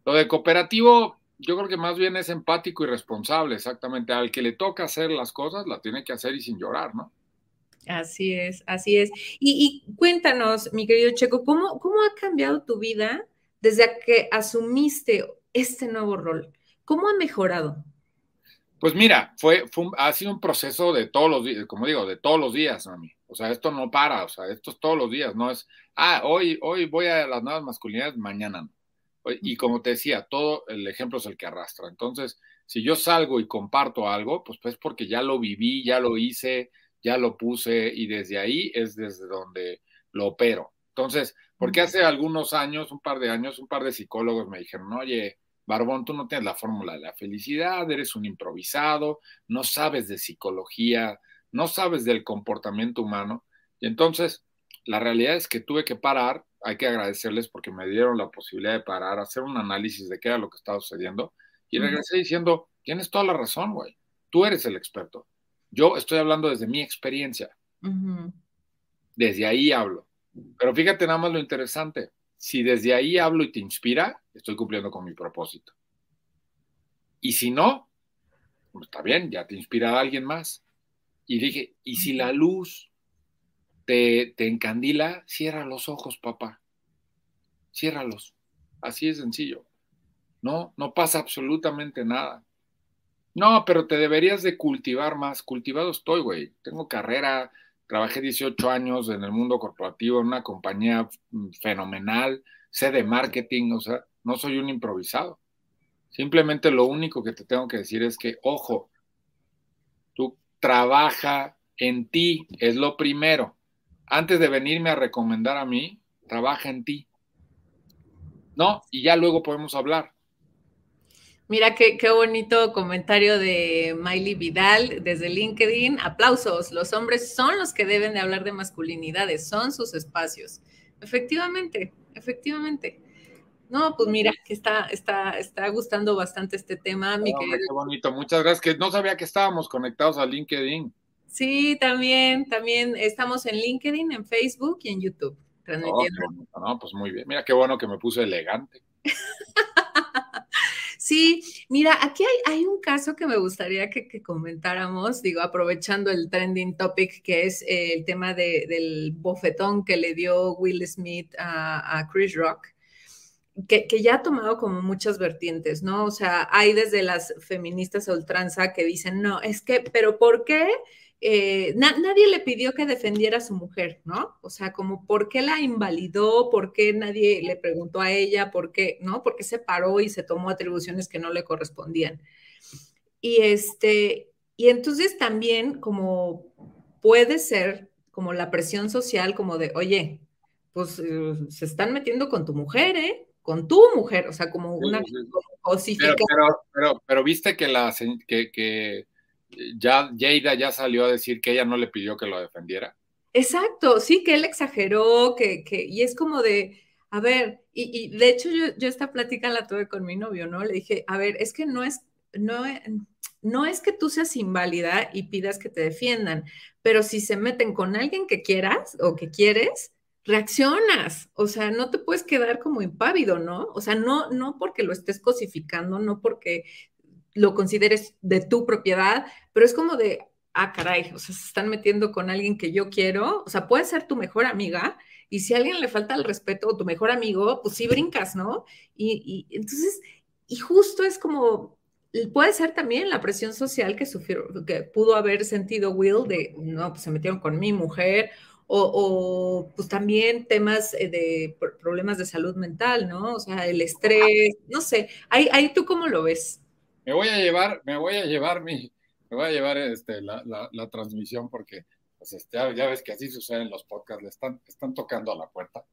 lo de cooperativo, yo creo que más bien es empático y responsable, exactamente. Al que le toca hacer las cosas, la tiene que hacer y sin llorar, ¿no? Así es, así es. Y, cuéntanos, mi querido Checo, ¿cómo, ¿cómo ha cambiado tu vida desde que asumiste este nuevo rol? ¿Cómo ha mejorado? Pues mira, fue, ha sido un proceso de todos los días, como digo, de todos los días, mami. O sea, esto no para, o sea, esto es todos los días, no es, ah, hoy, hoy voy a las nuevas masculinidades, mañana no. Y como te decía, todo el ejemplo es el que arrastra. Entonces, si yo salgo y comparto algo, pues pues porque ya lo viví, ya lo hice, ya lo puse y desde ahí es desde donde lo opero. Entonces, porque hace algunos años, un par de años, un par de psicólogos me dijeron, oye, Barbón, tú no tienes la fórmula de la felicidad, eres un improvisado, no sabes de psicología, no sabes del comportamiento humano. Y entonces, la realidad es que tuve que parar, hay que agradecerles porque me dieron la posibilidad de parar, hacer un análisis de qué era lo que estaba sucediendo. Y regresé diciendo, tienes toda la razón, güey, tú eres el experto. Yo estoy hablando desde mi experiencia. Desde ahí hablo. Pero fíjate nada más lo interesante si desde ahí hablo y te inspira, estoy cumpliendo con mi propósito. Y si no, pues está bien, ya te inspira a alguien más. Y dije, y si la luz te, te encandila, cierra los ojos, papá. Ciérralos. Así es sencillo. No, no pasa absolutamente nada. No, pero te deberías de cultivar más. Cultivado estoy, güey. Tengo carrera, Trabajé 18 años en el mundo corporativo en una compañía fenomenal, sé de marketing, o sea, no soy un improvisado. Simplemente lo único que te tengo que decir es que, ojo, tú trabaja en ti, es lo primero. Antes de venirme a recomendar a mí, trabaja en ti. ¿No? Y ya luego podemos hablar. Mira qué, qué, bonito comentario de Miley Vidal desde LinkedIn. Aplausos. Los hombres son los que deben de hablar de masculinidades, son sus espacios. Efectivamente, efectivamente. No, pues mira, que está, está, está gustando bastante este tema. Mi Qué bonito, muchas gracias. Que no sabía que estábamos conectados a LinkedIn. Sí, también, también estamos en LinkedIn, en Facebook y en YouTube. Transmitiendo. no, pues muy bien. Mira qué bueno que me puse elegante. *laughs* Sí, mira, aquí hay, un caso que me gustaría que, comentáramos, digo, aprovechando el trending topic que es el tema del bofetón que le dio Will Smith a, Chris Rock. Que, ya ha tomado como muchas vertientes, ¿no? O sea, hay desde las feministas a ultranza que dicen, no, es que, pero ¿por qué eh, nadie le pidió que defendiera a su mujer, ¿no? O sea, como por qué la invalidó, por qué nadie le preguntó a ella, por qué, ¿no? Por qué se paró y se tomó atribuciones que no le correspondían. Y este, y entonces también como puede ser como la presión social, como de, oye, pues eh, se están metiendo con tu mujer, ¿eh? Con tu mujer, o sea, como una cosificación. Pero, pero, pero, viste que la que, que ya Jada ya salió a decir que ella no le pidió que lo defendiera. Exacto, sí, que él exageró, que, que y es como de, a ver, y, de hecho yo, yo, esta plática la tuve con mi novio, ¿no? Le dije, a ver, es que no es, no, no es que tú seas inválida y pidas que te defiendan, pero si se meten con alguien que quieras o que quieres, reaccionas, o sea, no te puedes quedar como impávido, ¿no? O sea, no, no porque lo estés cosificando, no porque lo consideres de tu propiedad, pero es como de, ah, caray, o sea, se están metiendo con alguien que yo quiero, o sea, puede ser tu mejor amiga, y si a alguien le falta el respeto, o tu mejor amigo, pues sí brincas, ¿no? Y, entonces, y justo es como, puede ser también la presión social que sufrió, que pudo haber sentido Will de, no, pues se metieron con mi mujer, o, o, pues también temas eh, de problemas de salud mental, ¿no? O sea, el estrés, no sé, ahí, ahí tú cómo lo ves me voy a llevar, me voy a llevar mi, me voy a llevar este, la, la, transmisión porque pues, este, ya ves que así sucede en los podcasts, le están, están tocando a la puerta.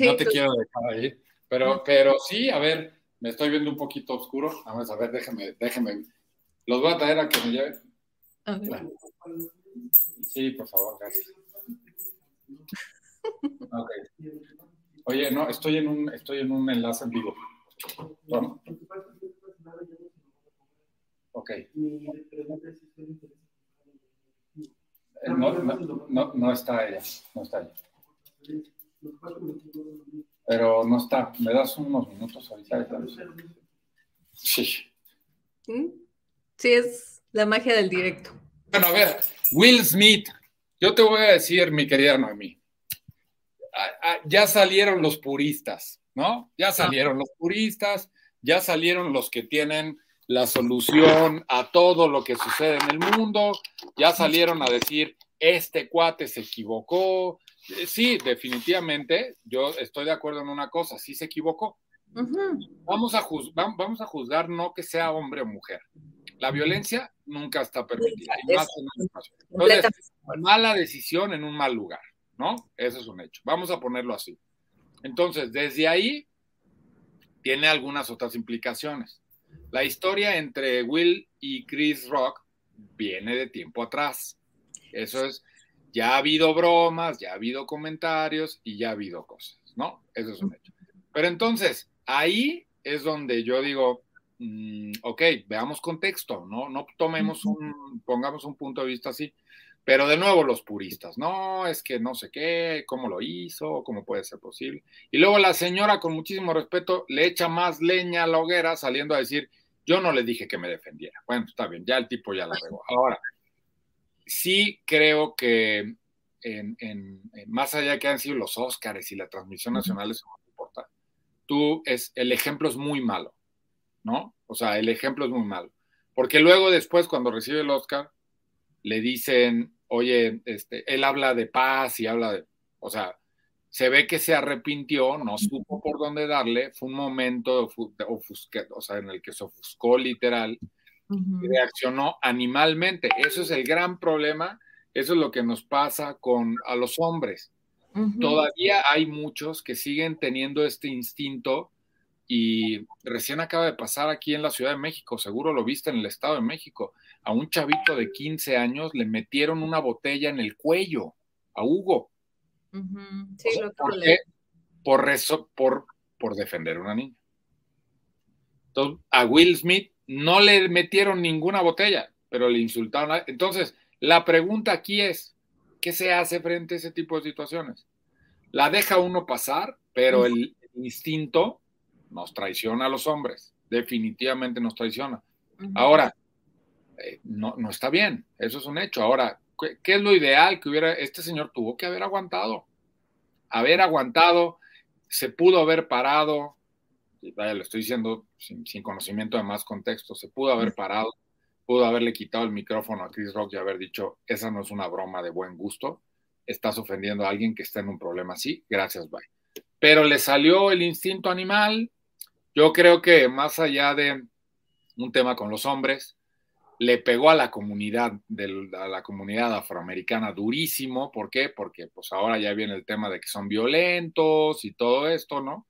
no te quiero dejar ahí, pero, pero sí, a ver, me estoy viendo un poquito oscuro. Vamos a ver, déjeme, déjeme. Los voy a traer a que me lleven. Sí, por favor, gracias. *laughs* Oye, no, estoy en un, estoy en un enlace en vivo. Ok. No, no, no, está ella, no está ella. Pero no está. ¿Me das unos minutos ahorita? Sí. ¿Mm? Sí, es la magia del directo. Bueno, a ver, Will Smith, yo te voy a decir, mi querida Noemí, ya salieron los puristas, ¿no? Ya salieron los puristas, ya salieron los que tienen la solución a todo lo que sucede en el mundo, ya salieron a decir, este cuate se equivocó. Eh, sí, definitivamente, yo estoy de acuerdo en una cosa, sí se equivocó. vamos, a vamos a juzgar no que sea hombre o mujer. La violencia nunca está permitida. Entonces, mala decisión en un mal lugar, ¿no? Eso es un hecho. Vamos a ponerlo así. Entonces, desde ahí tiene algunas otras implicaciones. La historia entre Will y Chris Rock viene de tiempo atrás. Eso es, ya ha habido bromas, ya ha habido comentarios y ya ha habido cosas, ¿no? Eso es un hecho. Pero entonces, ahí es donde yo digo, mm, ok, veamos contexto, ¿no? No tomemos un, pongamos un punto de vista así. Pero de nuevo los puristas, no, es que no sé qué, cómo lo hizo, cómo puede ser posible. Y luego la señora, con muchísimo respeto, le echa más leña a la hoguera saliendo a decir, yo no le dije que me defendiera. Bueno, está bien, ya el tipo ya la regó. Ahora, sí creo que en, más allá de que han sido los Óscares y la transmisión nacional, eso no importa. Tú, es, el ejemplo es muy malo, ¿no? O sea, el ejemplo es muy malo. Porque luego después, cuando recibe el Oscar, le dicen, oye, este, él habla de paz y habla de, o sea, se ve que se arrepintió, no supo por dónde darle, fue un momento o sea, en el que se ofuscó literal, y reaccionó animalmente. Eso es el gran problema, eso es lo que nos pasa con a los hombres. Todavía hay muchos que siguen teniendo este instinto y recién acaba de pasar aquí en la Ciudad de México, seguro lo viste en el Estado de México, a un chavito de 15 años le metieron una botella en el cuello, a Hugo. Sí, lo ¿Por Por, por, por defender a una niña. Entonces, a Will Smith no le metieron ninguna botella, pero le insultaron. Entonces, la pregunta aquí es, ¿qué se hace frente a ese tipo de situaciones? La deja uno pasar, pero el instinto nos traiciona a los hombres, definitivamente nos traiciona. Ahora, eh, no, no está bien, eso es un hecho. Ahora, ¿qué, es lo ideal que hubiera? Este señor tuvo que haber aguantado, haber aguantado, se pudo haber parado, vaya, lo estoy diciendo sin, sin, conocimiento de más contexto, se pudo haber parado, pudo haberle quitado el micrófono a Chris Rock y haber dicho, esa no es una broma de buen gusto, estás ofendiendo a alguien que está en un problema así, gracias, bye. Pero le salió el instinto animal, yo creo que más allá de un tema con los hombres, le pegó a la comunidad, de, a la comunidad afroamericana durísimo. ¿Por qué? Porque pues ahora ya viene el tema de que son violentos y todo esto, ¿no?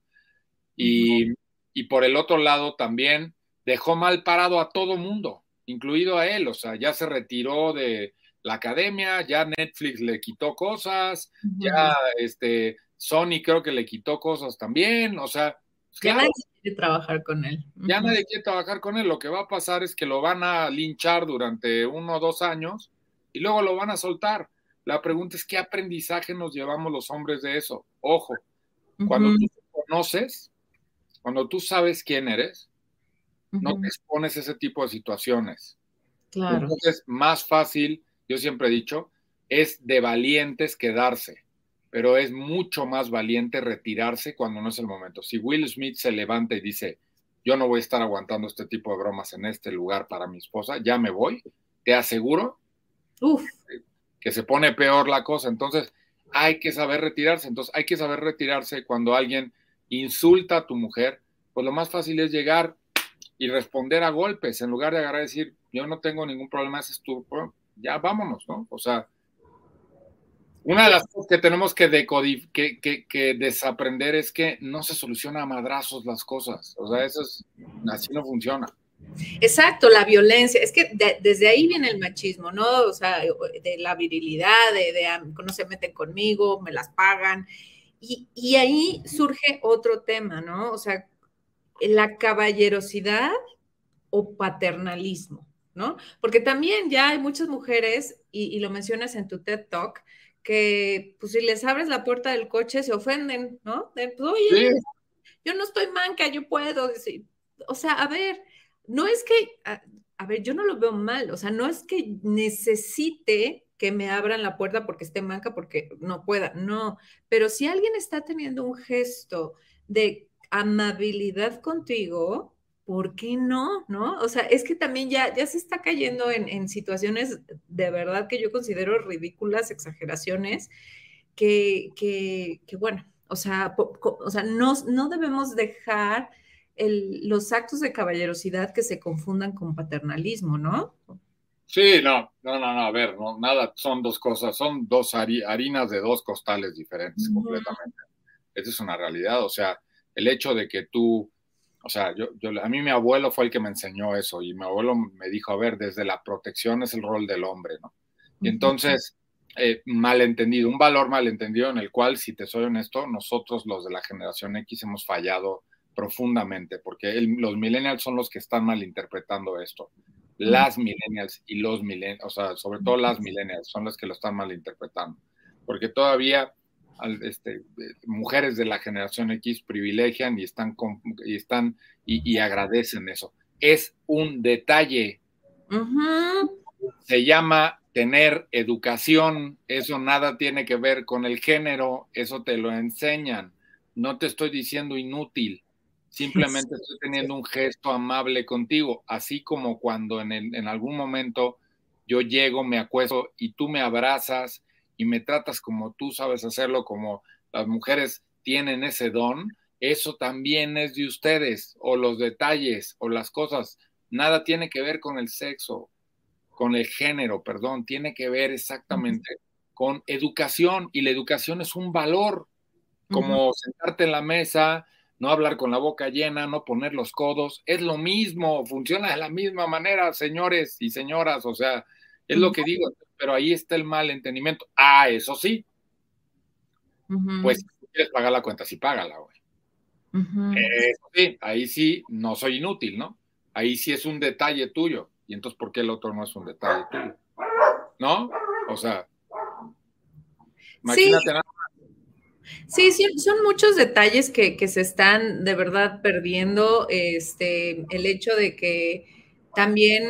Y, y por el otro lado también dejó mal parado a todo mundo, incluido a él. O sea, ya se retiró de la academia, ya Netflix le quitó cosas, ya este Sony creo que le quitó cosas también. O sea, Claro, trabajar con él. Ya nadie quiere trabajar con él. Lo que va a pasar es que lo van a linchar durante uno o dos años y luego lo van a soltar. La pregunta es qué aprendizaje nos llevamos los hombres de eso. Ojo, cuando tú te conoces, cuando tú sabes quién eres, no te expones a ese tipo de situaciones. Claro. Entonces, más fácil, yo siempre he dicho, es de valientes quedarse pero es mucho más valiente retirarse cuando no es el momento. Si Will Smith se levanta y dice, yo no voy a estar aguantando este tipo de bromas en este lugar para mi esposa, ya me voy, te aseguro que se pone peor la cosa. Entonces, hay que saber retirarse. Entonces, hay que saber retirarse cuando alguien insulta a tu mujer, pues lo más fácil es llegar y responder a golpes en lugar de agarrar y decir, yo no tengo ningún problema, ese es tu, ya vámonos, ¿no? O sea, una de las cosas que tenemos que, que, desaprender es que no se soluciona a madrazos las cosas. O sea, eso es, así no funciona. Exacto, la violencia. Es que desde ahí viene el machismo, ¿no? O sea, de la virilidad, de, de, no se meten conmigo, me las pagan. Y, ahí surge otro tema, ¿no? O sea, la caballerosidad o paternalismo, ¿no? Porque también ya hay muchas mujeres, y, lo mencionas en tu TED Talk, que pues si les abres la puerta del coche se ofenden, ¿no? De, pues, oye, yo no estoy manca, yo puedo decir. O sea, a ver, no es que, a, a, ver, yo no lo veo mal, o sea, no es que necesite que me abran la puerta porque esté manca, porque no pueda, no, pero si alguien está teniendo un gesto de amabilidad contigo, ¿por qué no? ¿No? O sea, es que también ya, ya se está cayendo en, situaciones de verdad que yo considero ridículas, exageraciones, que, que, que bueno, o sea, o sea no, no debemos dejar el, los actos de caballerosidad que se confundan con paternalismo, ¿no? Sí, no, no, no, no, a ver, no, nada, son dos cosas, son dos harinas de dos costales diferentes completamente. Esa es una realidad, o sea, el hecho de que tú, o sea, yo, yo, a mí mi abuelo fue el que me enseñó eso y mi abuelo me dijo, a ver, desde la protección es el rol del hombre, ¿no? Y entonces, eh, malentendido, un valor malentendido en el cual, si te soy honesto, nosotros los de la generación X hemos fallado profundamente, porque los millennials son los que están malinterpretando esto las millennials y los millennials, o sea, sobre todo las millennials, son las que lo están malinterpretando. Porque todavía este, mujeres de la generación X privilegian y están, y, están y, agradecen eso. Es un detalle. Se llama tener educación. Eso nada tiene que ver con el género. Eso te lo enseñan. No te estoy diciendo inútil. Simplemente *laughs* estoy teniendo un gesto amable contigo, así como cuando en, en algún momento yo llego, me acuesto y tú me abrazas y me tratas como tú sabes hacerlo, como las mujeres tienen ese don, eso también es de ustedes, o los detalles, o las cosas. Nada tiene que ver con el sexo, con el género, perdón, tiene que ver exactamente con educación, y la educación es un valor, como sentarte en la mesa, no hablar con la boca llena, no poner los codos, es lo mismo, funciona de la misma manera, señores y señoras, o sea, es lo que digo, pero ahí está el mal entendimiento. Ah, eso sí, pues si quieres pagar la cuenta, sí págala, güey. Eso sí, ahí sí, no soy inútil, ¿no? Ahí sí es un detalle tuyo, y entonces, ¿por qué el otro no es un detalle tuyo? ¿No? O sea, imagínate nada Sí, sí, son muchos detalles que, se están de verdad perdiendo. Este, el hecho de que también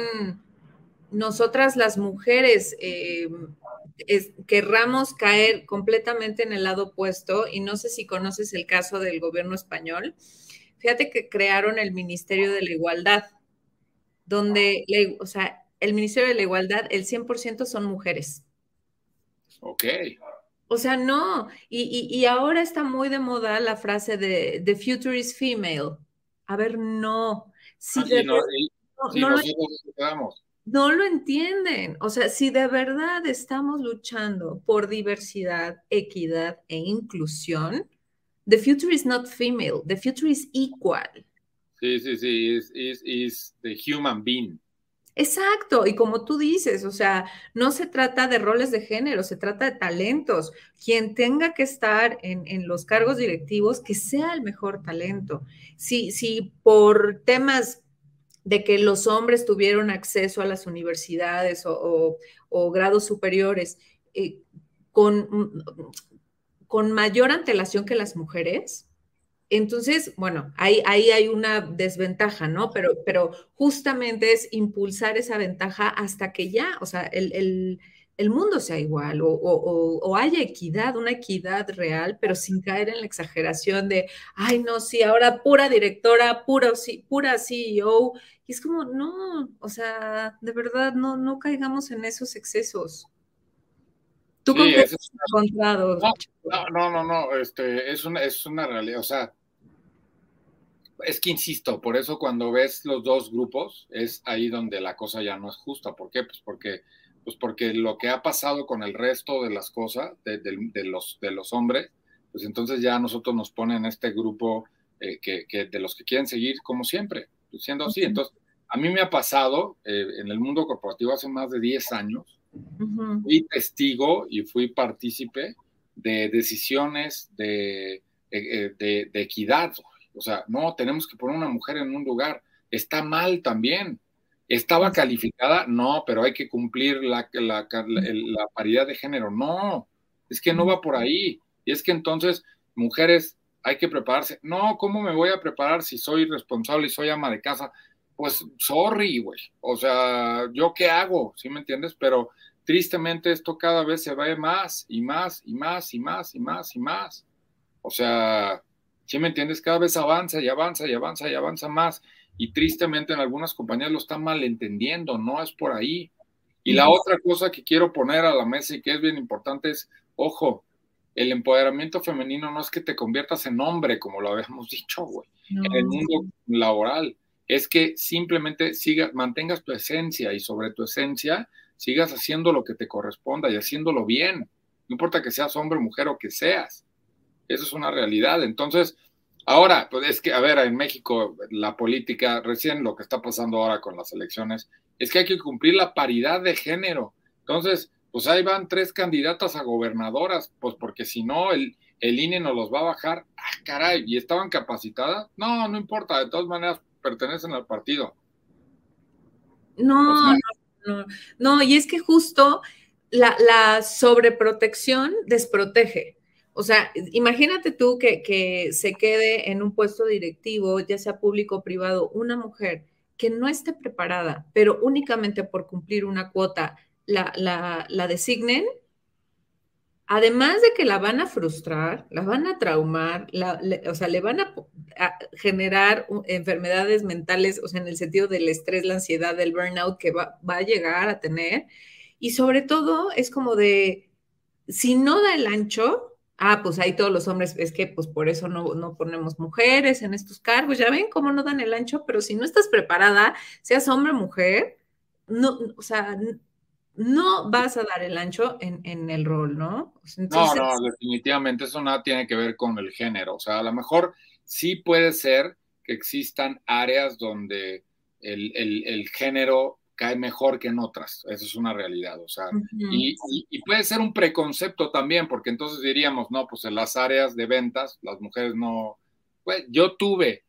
nosotras las mujeres eh, querramos caer completamente en el lado opuesto, y no sé si conoces el caso del gobierno español. Fíjate que crearon el Ministerio de la Igualdad, donde, o sea, el Ministerio de la Igualdad, el 100% son mujeres. Ok. O sea, no. Y, ahora está muy de moda la frase de The future is female. A ver, no. Si no, no, lo, entienden. O sea, si de verdad estamos luchando por diversidad, equidad e inclusión, the future is not female, the future is equal. Sí, sí, sí, is the human being. Exacto, y como tú dices, o sea, no se trata de roles de género, se trata de talentos. Quien tenga que estar en, los cargos directivos, que sea el mejor talento. Si, si por temas de que los hombres tuvieron acceso a las universidades o, grados superiores eh, con, con mayor antelación que las mujeres, entonces, bueno, ahí, ahí hay una desventaja, ¿no? Pero, pero justamente es impulsar esa ventaja hasta que ya, o sea, el, mundo sea igual o, haya equidad, una equidad real, pero sin caer en la exageración de, ay, no, sí, ahora pura directora, pura, pura CEO. Y es como, no, o sea, de verdad, no, no caigamos en esos excesos. ¿Tú sí, es encontrado? No, no, no, no, este, es una, es una realidad, o sea, es que insisto, por eso cuando ves los dos grupos, es ahí donde la cosa ya no es justa. ¿Por qué? Pues porque, pues porque lo que ha pasado con el resto de las cosas, de, los, de los hombres, pues entonces ya nosotros nos ponen este grupo eh, que, de los que quieren seguir como siempre, pues siendo así. Entonces, a mí me ha pasado eh, en el mundo corporativo hace más de 10 años, Fui testigo y fui partícipe de decisiones de, de, equidad. O sea, no, tenemos que poner una mujer en un lugar. Está mal también. ¿Estaba calificada? No, pero hay que cumplir la, la, la, paridad de género. No, es que no va por ahí. Y es que entonces, mujeres, hay que prepararse. No, ¿cómo me voy a preparar si soy responsable y soy ama de casa? Pues, sorry, güey. O sea, ¿yo qué hago? ¿Sí me entiendes? Pero tristemente esto cada vez se ve más y más y más y más y más y más. O sea, ¿sí me entiendes? Cada vez avanza y avanza y avanza y avanza más y tristemente en algunas compañías lo están malentendiendo, no es por ahí. Y la otra cosa que quiero poner a la mesa y que es bien importante es, ojo, el empoderamiento femenino no es que te conviertas en hombre, como lo habíamos *laughs* dicho, güey, en el mundo laboral. Es que simplemente sigas, mantengas tu esencia y sobre tu esencia sigas haciendo lo que te corresponda y haciéndolo bien. No importa que seas hombre, mujer o que seas. Eso es una realidad. Entonces, Ahora, pues es que, a ver, en México la política, recién lo que está pasando ahora con las elecciones, es que hay que cumplir la paridad de género. Entonces, pues ahí van tres candidatas a gobernadoras, pues porque si no, el, el INE nos los va a bajar. Ah, caray, ¿y estaban capacitadas? No, no importa, de todas maneras pertenecen al partido. No, no, no, y es que justo la, la sobreprotección desprotege. O sea, imagínate tú que, se quede en un puesto directivo, ya sea público o privado, una mujer que no esté preparada, pero únicamente por cumplir una cuota la, la, designen, además de que la van a frustrar, la van a traumar, o sea, le van a, generar enfermedades mentales, o sea, en el sentido del estrés, la ansiedad, del burnout que va, va, a llegar a tener. Y sobre todo es como de, si no da el ancho, ah, pues ahí todos los hombres, es que pues por eso no, no ponemos mujeres en estos cargos, ya ven cómo no dan el ancho, pero si no estás preparada, seas hombre o mujer, no, o sea, no vas a dar el ancho en, el rol, ¿no? No, no, definitivamente eso nada tiene que ver con el género, o sea, a lo mejor sí puede ser que existan áreas donde el, el género cae mejor que en otras. Eso es una realidad. O sea, y, puede ser un preconcepto también, porque entonces diríamos, no, pues en las áreas de ventas, las mujeres no. Pues, yo tuve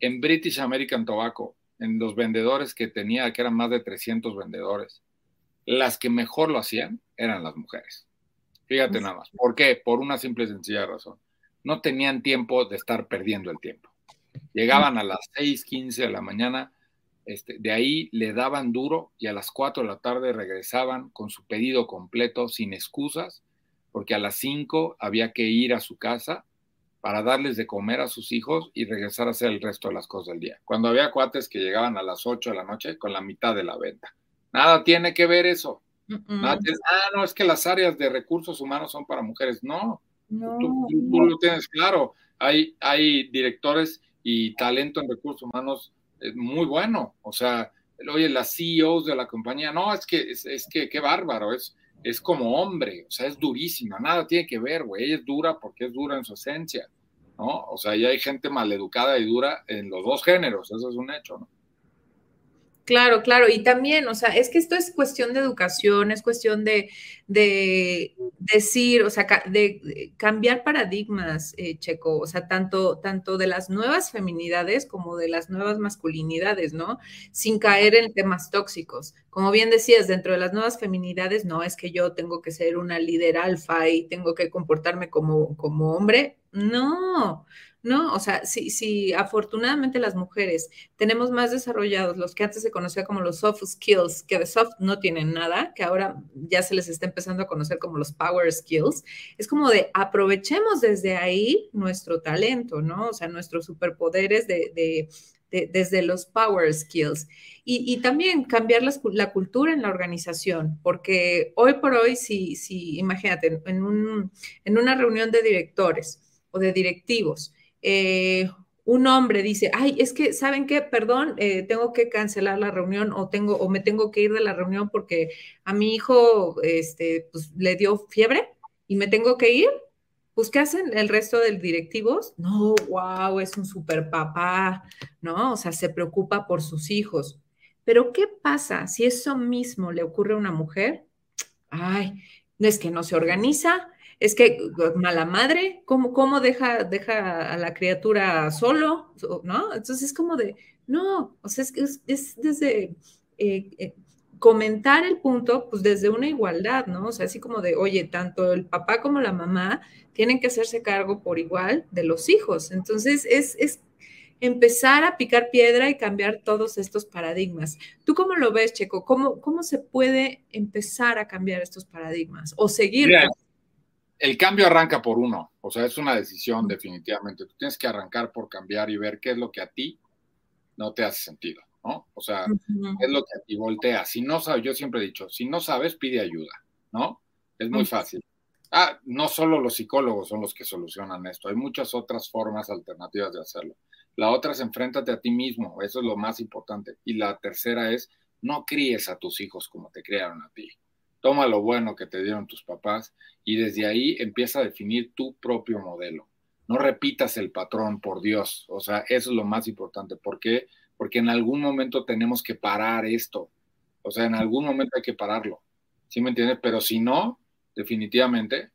en British American Tobacco, en los vendedores que tenía, que eran más de 300 vendedores, las que mejor lo hacían eran las mujeres. Fíjate nada más. ¿Por qué? Por una simple y sencilla razón. No tenían tiempo de estar perdiendo el tiempo. Llegaban a las 6, 15 de la mañana, este, de ahí le daban duro y a las 4 de la tarde regresaban con su pedido completo, sin excusas, porque a las 5 había que ir a su casa para darles de comer a sus hijos y regresar a hacer el resto de las cosas del día. Cuando había cuates que llegaban a las 8 de la noche con la mitad de la venta. Nada tiene que ver eso. ah, no, es que las áreas de recursos humanos son para mujeres. No, tú, lo tienes claro. Hay, hay directores y talento en recursos humanos es muy bueno. O sea, oye, las CEOs de la compañía, no, es que, es, que, qué bárbaro, es, es como hombre, o sea, es durísima, nada tiene que ver, güey, ella es dura porque es dura en su esencia, ¿no? O sea, ya hay gente maleducada y dura en los dos géneros, eso es un hecho, ¿no? Claro, claro. Y también, o sea, es que esto es cuestión de educación, es cuestión de, decir, o sea, de, cambiar paradigmas, eh, Checo, o sea, tanto, tanto de las nuevas feminidades como de las nuevas masculinidades, ¿no? Sin caer en temas tóxicos. Como bien decías, dentro de las nuevas feminidades, no es que yo tengo que ser una líder alfa y tengo que comportarme como, como hombre. No, ¿no? O sea, si, si afortunadamente las mujeres tenemos más desarrollados los que antes se conocía como los soft skills, que de soft no tienen nada, que ahora ya se les está empezando a conocer como los power skills, es como de aprovechemos desde ahí nuestro talento, ¿no? O sea, nuestros superpoderes de, desde los power skills. Y, también cambiar la, cultura en la organización, porque hoy por hoy, si, si imagínate, en, un, en una reunión de directores o de directivos, eh, un hombre dice, ay, es que, ¿saben qué? Perdón, eh, tengo que cancelar la reunión o, tengo, o me tengo que ir de la reunión porque a mi hijo este, pues, le dio fiebre y me tengo que ir. Pues, ¿qué hacen el resto de directivos? No, wow, es un super papá, ¿no? O sea, se preocupa por sus hijos. Pero, ¿qué pasa si eso mismo le ocurre a una mujer? Ay, no es que no se organiza, es que mala madre, ¿cómo, cómo deja, deja a la criatura solo? ¿No? Entonces es como de, no, o sea, es, es, desde eh, eh, comentar el punto, pues desde una igualdad, ¿no? O sea, así como de, oye, tanto el papá como la mamá tienen que hacerse cargo por igual de los hijos. Entonces es, es empezar a picar piedra y cambiar todos estos paradigmas. ¿Tú cómo lo ves, Checo? ¿Cómo, cómo se puede empezar a cambiar estos paradigmas o seguir? El cambio arranca por uno, o sea, es una decisión definitivamente. Tú tienes que arrancar por cambiar y ver qué es lo que a ti no te hace sentido, ¿no? O sea, qué es lo que a ti voltea. Si no sabes, yo siempre he dicho, si no sabes, pide ayuda, ¿no? Es muy fácil. Ah, no solo los psicólogos son los que solucionan esto, hay muchas otras formas alternativas de hacerlo. La otra es enfréntate a ti mismo, eso es lo más importante. Y la tercera es no críes a tus hijos como te criaron a ti. Toma lo bueno que te dieron tus papás y desde ahí empieza a definir tu propio modelo. No repitas el patrón, por Dios. O sea, eso es lo más importante. ¿Por qué? Porque en algún momento tenemos que parar esto. O sea, en algún momento hay que pararlo. ¿Sí me entiendes? Pero si no, definitivamente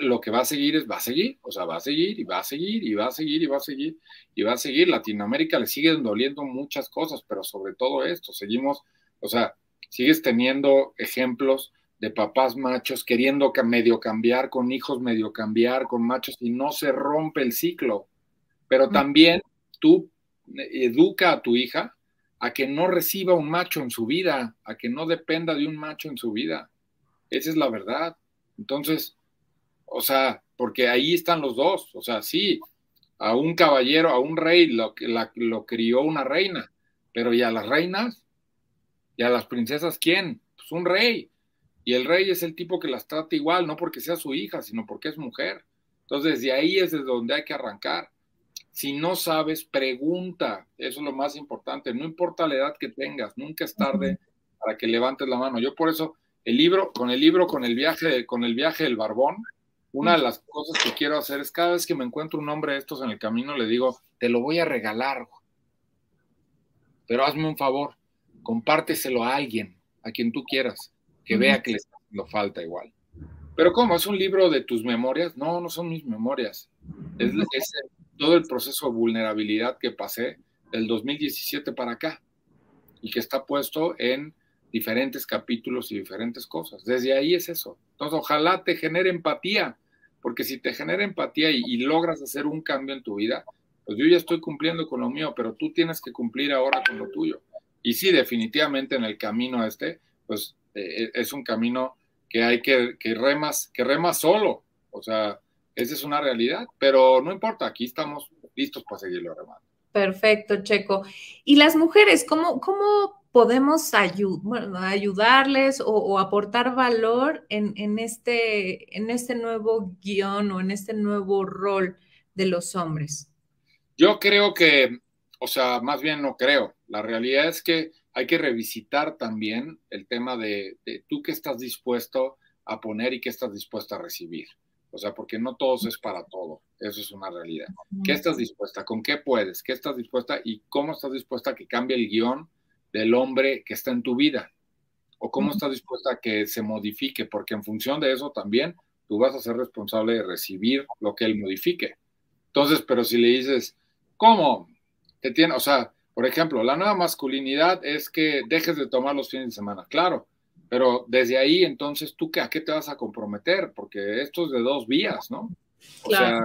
lo que va a seguir es, va a seguir, o sea, va a seguir y va a seguir y va a seguir y va a seguir y va a seguir. Latinoamérica le siguen doliendo muchas cosas, pero sobre todo esto, seguimos, o sea, sigues teniendo ejemplos de papás machos queriendo medio cambiar, con hijos medio cambiar, con machos y no se rompe el ciclo. Pero también tú educa a tu hija a que no reciba un macho en su vida, a que no dependa de un macho en su vida. Esa es la verdad. Entonces, o sea, porque ahí están los dos. O sea, sí, a un caballero, a un rey lo, lo crió una reina, pero ¿y a las reinas? ¿Y a las princesas quién? Pues un rey. Y el rey es el tipo que las trata igual, no porque sea su hija, sino porque es mujer. Entonces, de ahí es de donde hay que arrancar. Si no sabes, pregunta. Eso es lo más importante. No importa la edad que tengas, nunca es tarde para que levantes la mano. Yo por eso, el libro, con el libro, con el viaje, con el viaje del barbón, una de las cosas que quiero hacer es cada vez que me encuentro un hombre de estos en el camino, le digo, te lo voy a regalar, pero hazme un favor, compárteselo a alguien, a quien tú quieras, que vea que le está haciendo falta igual. Pero ¿cómo? ¿Es un libro de tus memorias? No, no son mis memorias. Es, es todo el proceso de vulnerabilidad que pasé del 2017 para acá y que está puesto en diferentes capítulos y diferentes cosas. Desde ahí es eso. Entonces, ojalá te genere empatía, porque si te genera empatía y, logras hacer un cambio en tu vida, pues yo ya estoy cumpliendo con lo mío, pero tú tienes que cumplir ahora con lo tuyo. Y sí, definitivamente en el camino este, pues eh, eh, es un camino que hay que, que remas, que remas solo. O sea, esa es una realidad, pero no importa, aquí estamos listos para seguirlo remando. Perfecto, Checo. ¿Y las mujeres, cómo, cómo podemos ayudarles o, aportar valor en, este, en este nuevo guion o en este nuevo rol de los hombres? Yo creo que, o sea, más bien no creo. La realidad es que hay que revisitar también el tema de, de tú qué estás dispuesto a poner y qué estás dispuesto a recibir. O sea, porque no todos es para todo. Eso es una realidad. ¿Qué estás dispuesta? ¿Con qué puedes? ¿Qué estás dispuesta? ¿Y cómo estás dispuesta a que cambie el guion del hombre que está en tu vida? ¿O cómo estás dispuesta a que se modifique? Porque en función de eso también tú vas a ser responsable de recibir lo que él modifique. Entonces, pero si le dices, ¿cómo? Te tiene, o sea, por ejemplo, la nueva masculinidad es que dejes de tomar los fines de semana. Claro, pero desde ahí, entonces, ¿tú a qué te vas a comprometer? Porque esto es de dos vías, ¿no? O sea,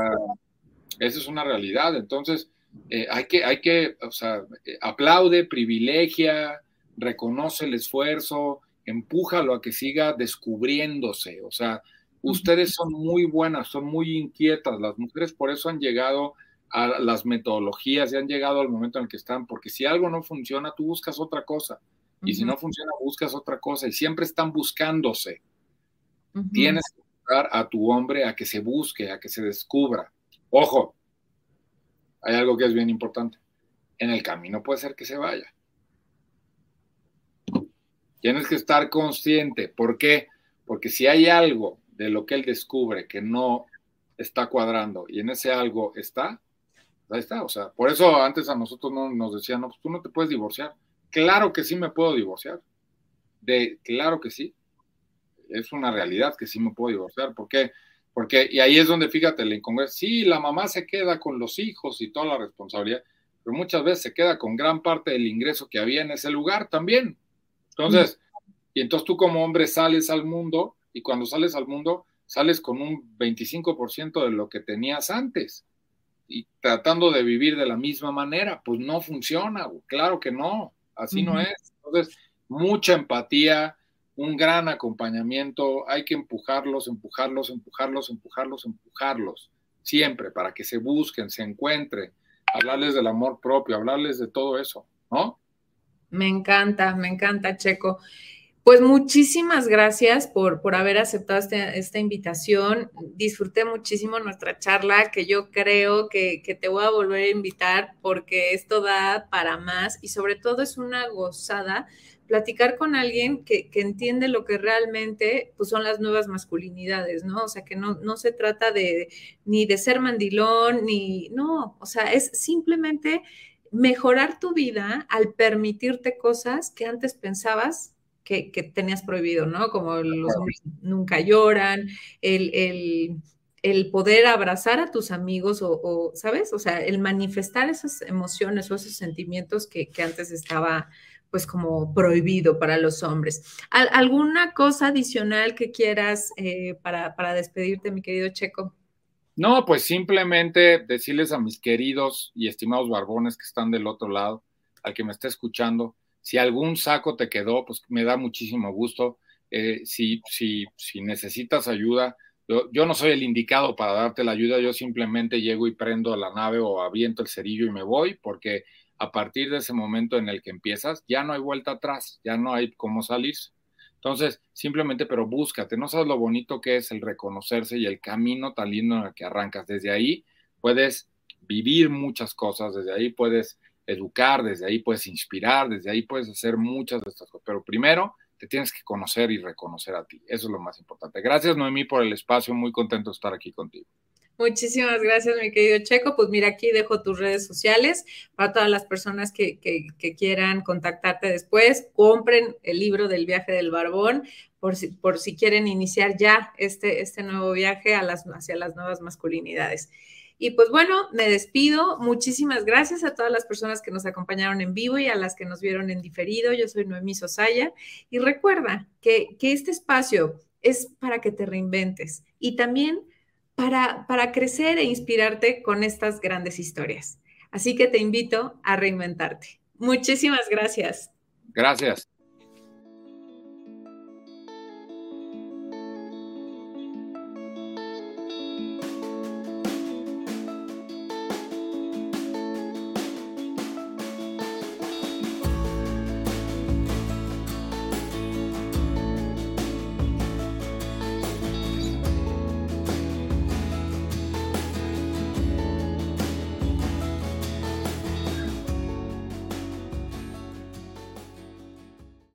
esa es una realidad. Entonces, eh, hay que, hay que, o sea, aplaude, privilegia, reconoce el esfuerzo, empújalo a que siga descubriéndose. O sea, ustedes son muy buenas, son muy inquietas. Las mujeres por eso han llegado a las metodologías y han llegado al momento en el que están, porque si algo no funciona, tú buscas otra cosa. Y si no funciona, buscas otra cosa. Y siempre están buscándose. Tienes que buscar a tu hombre a que se busque, a que se descubra. Ojo, hay algo que es bien importante. En el camino puede ser que se vaya. Tienes que estar consciente. ¿Por qué? Porque si hay algo de lo que él descubre que no está cuadrando y en ese algo está, ahí está. O sea, por eso antes a nosotros no, nos decían, no, pues tú no te puedes divorciar. Claro que sí me puedo divorciar. De, claro que sí. Es una realidad que sí me puedo divorciar. ¿Por qué? Porque, y ahí es donde fíjate la incongruencia. Sí, la mamá se queda con los hijos y toda la responsabilidad, pero muchas veces se queda con gran parte del ingreso que había en ese lugar también. Entonces, y entonces tú como hombre sales al mundo y cuando sales al mundo sales con un 25% de lo que tenías antes y tratando de vivir de la misma manera, pues no funciona, claro que no, así no es. Entonces, mucha empatía, un gran acompañamiento, hay que empujarlos, empujarlos, empujarlos, empujarlos, empujarlos, siempre para que se busquen, se encuentren, hablarles del amor propio, hablarles de todo eso, ¿no? Me encanta, me encanta, Checo. Pues muchísimas gracias por, por haber aceptado este, esta invitación. Disfruté muchísimo nuestra charla, que yo creo que, que, te voy a volver a invitar porque esto da para más y sobre todo es una gozada platicar con alguien que, que entiende lo que realmente pues, son las nuevas masculinidades, ¿no? O sea, que no, no se trata de ni de ser mandilón, ni, no, o sea, es simplemente mejorar tu vida al permitirte cosas que antes pensabas que, tenías prohibido, ¿no? Como los hombres nunca lloran, el, poder abrazar a tus amigos o, ¿sabes? O sea, el manifestar esas emociones o esos sentimientos que, antes estaba pues como prohibido para los hombres. ¿Alguna cosa adicional que quieras eh, para, para despedirte, mi querido Checo? No, pues simplemente decirles a mis queridos y estimados barbones que están del otro lado, al que me está escuchando, si algún saco te quedó, pues me da muchísimo gusto. Eh, si, si, si necesitas ayuda, yo, no soy el indicado para darte la ayuda, yo simplemente llego y prendo la nave o aviento el cerillo y me voy, porque a partir de ese momento en el que empiezas, ya no hay vuelta atrás, ya no hay cómo salirse. Entonces, simplemente, pero búscate, no sabes lo bonito que es el reconocerse y el camino tan lindo en el que arrancas. Desde ahí puedes vivir muchas cosas, desde ahí puedes educar, desde ahí puedes inspirar, desde ahí puedes hacer muchas de estas cosas. Pero primero te tienes que conocer y reconocer a ti. Eso es lo más importante. Gracias, Noemí, por el espacio. Muy contento de estar aquí contigo. Muchísimas gracias, mi querido Checo. Pues mira, aquí dejo tus redes sociales para todas las personas que, quieran contactarte después. Compren el libro del viaje del barbón por si, por si quieren iniciar ya este, este nuevo viaje a las, hacia las nuevas masculinidades. Y pues bueno, me despido. Muchísimas gracias a todas las personas que nos acompañaron en vivo y a las que nos vieron en diferido. Yo soy Noemí Sosaya y recuerda que, este espacio es para que te reinventes y también para, para crecer e inspirarte con estas grandes historias. Así que te invito a reinventarte. Muchísimas gracias. Gracias.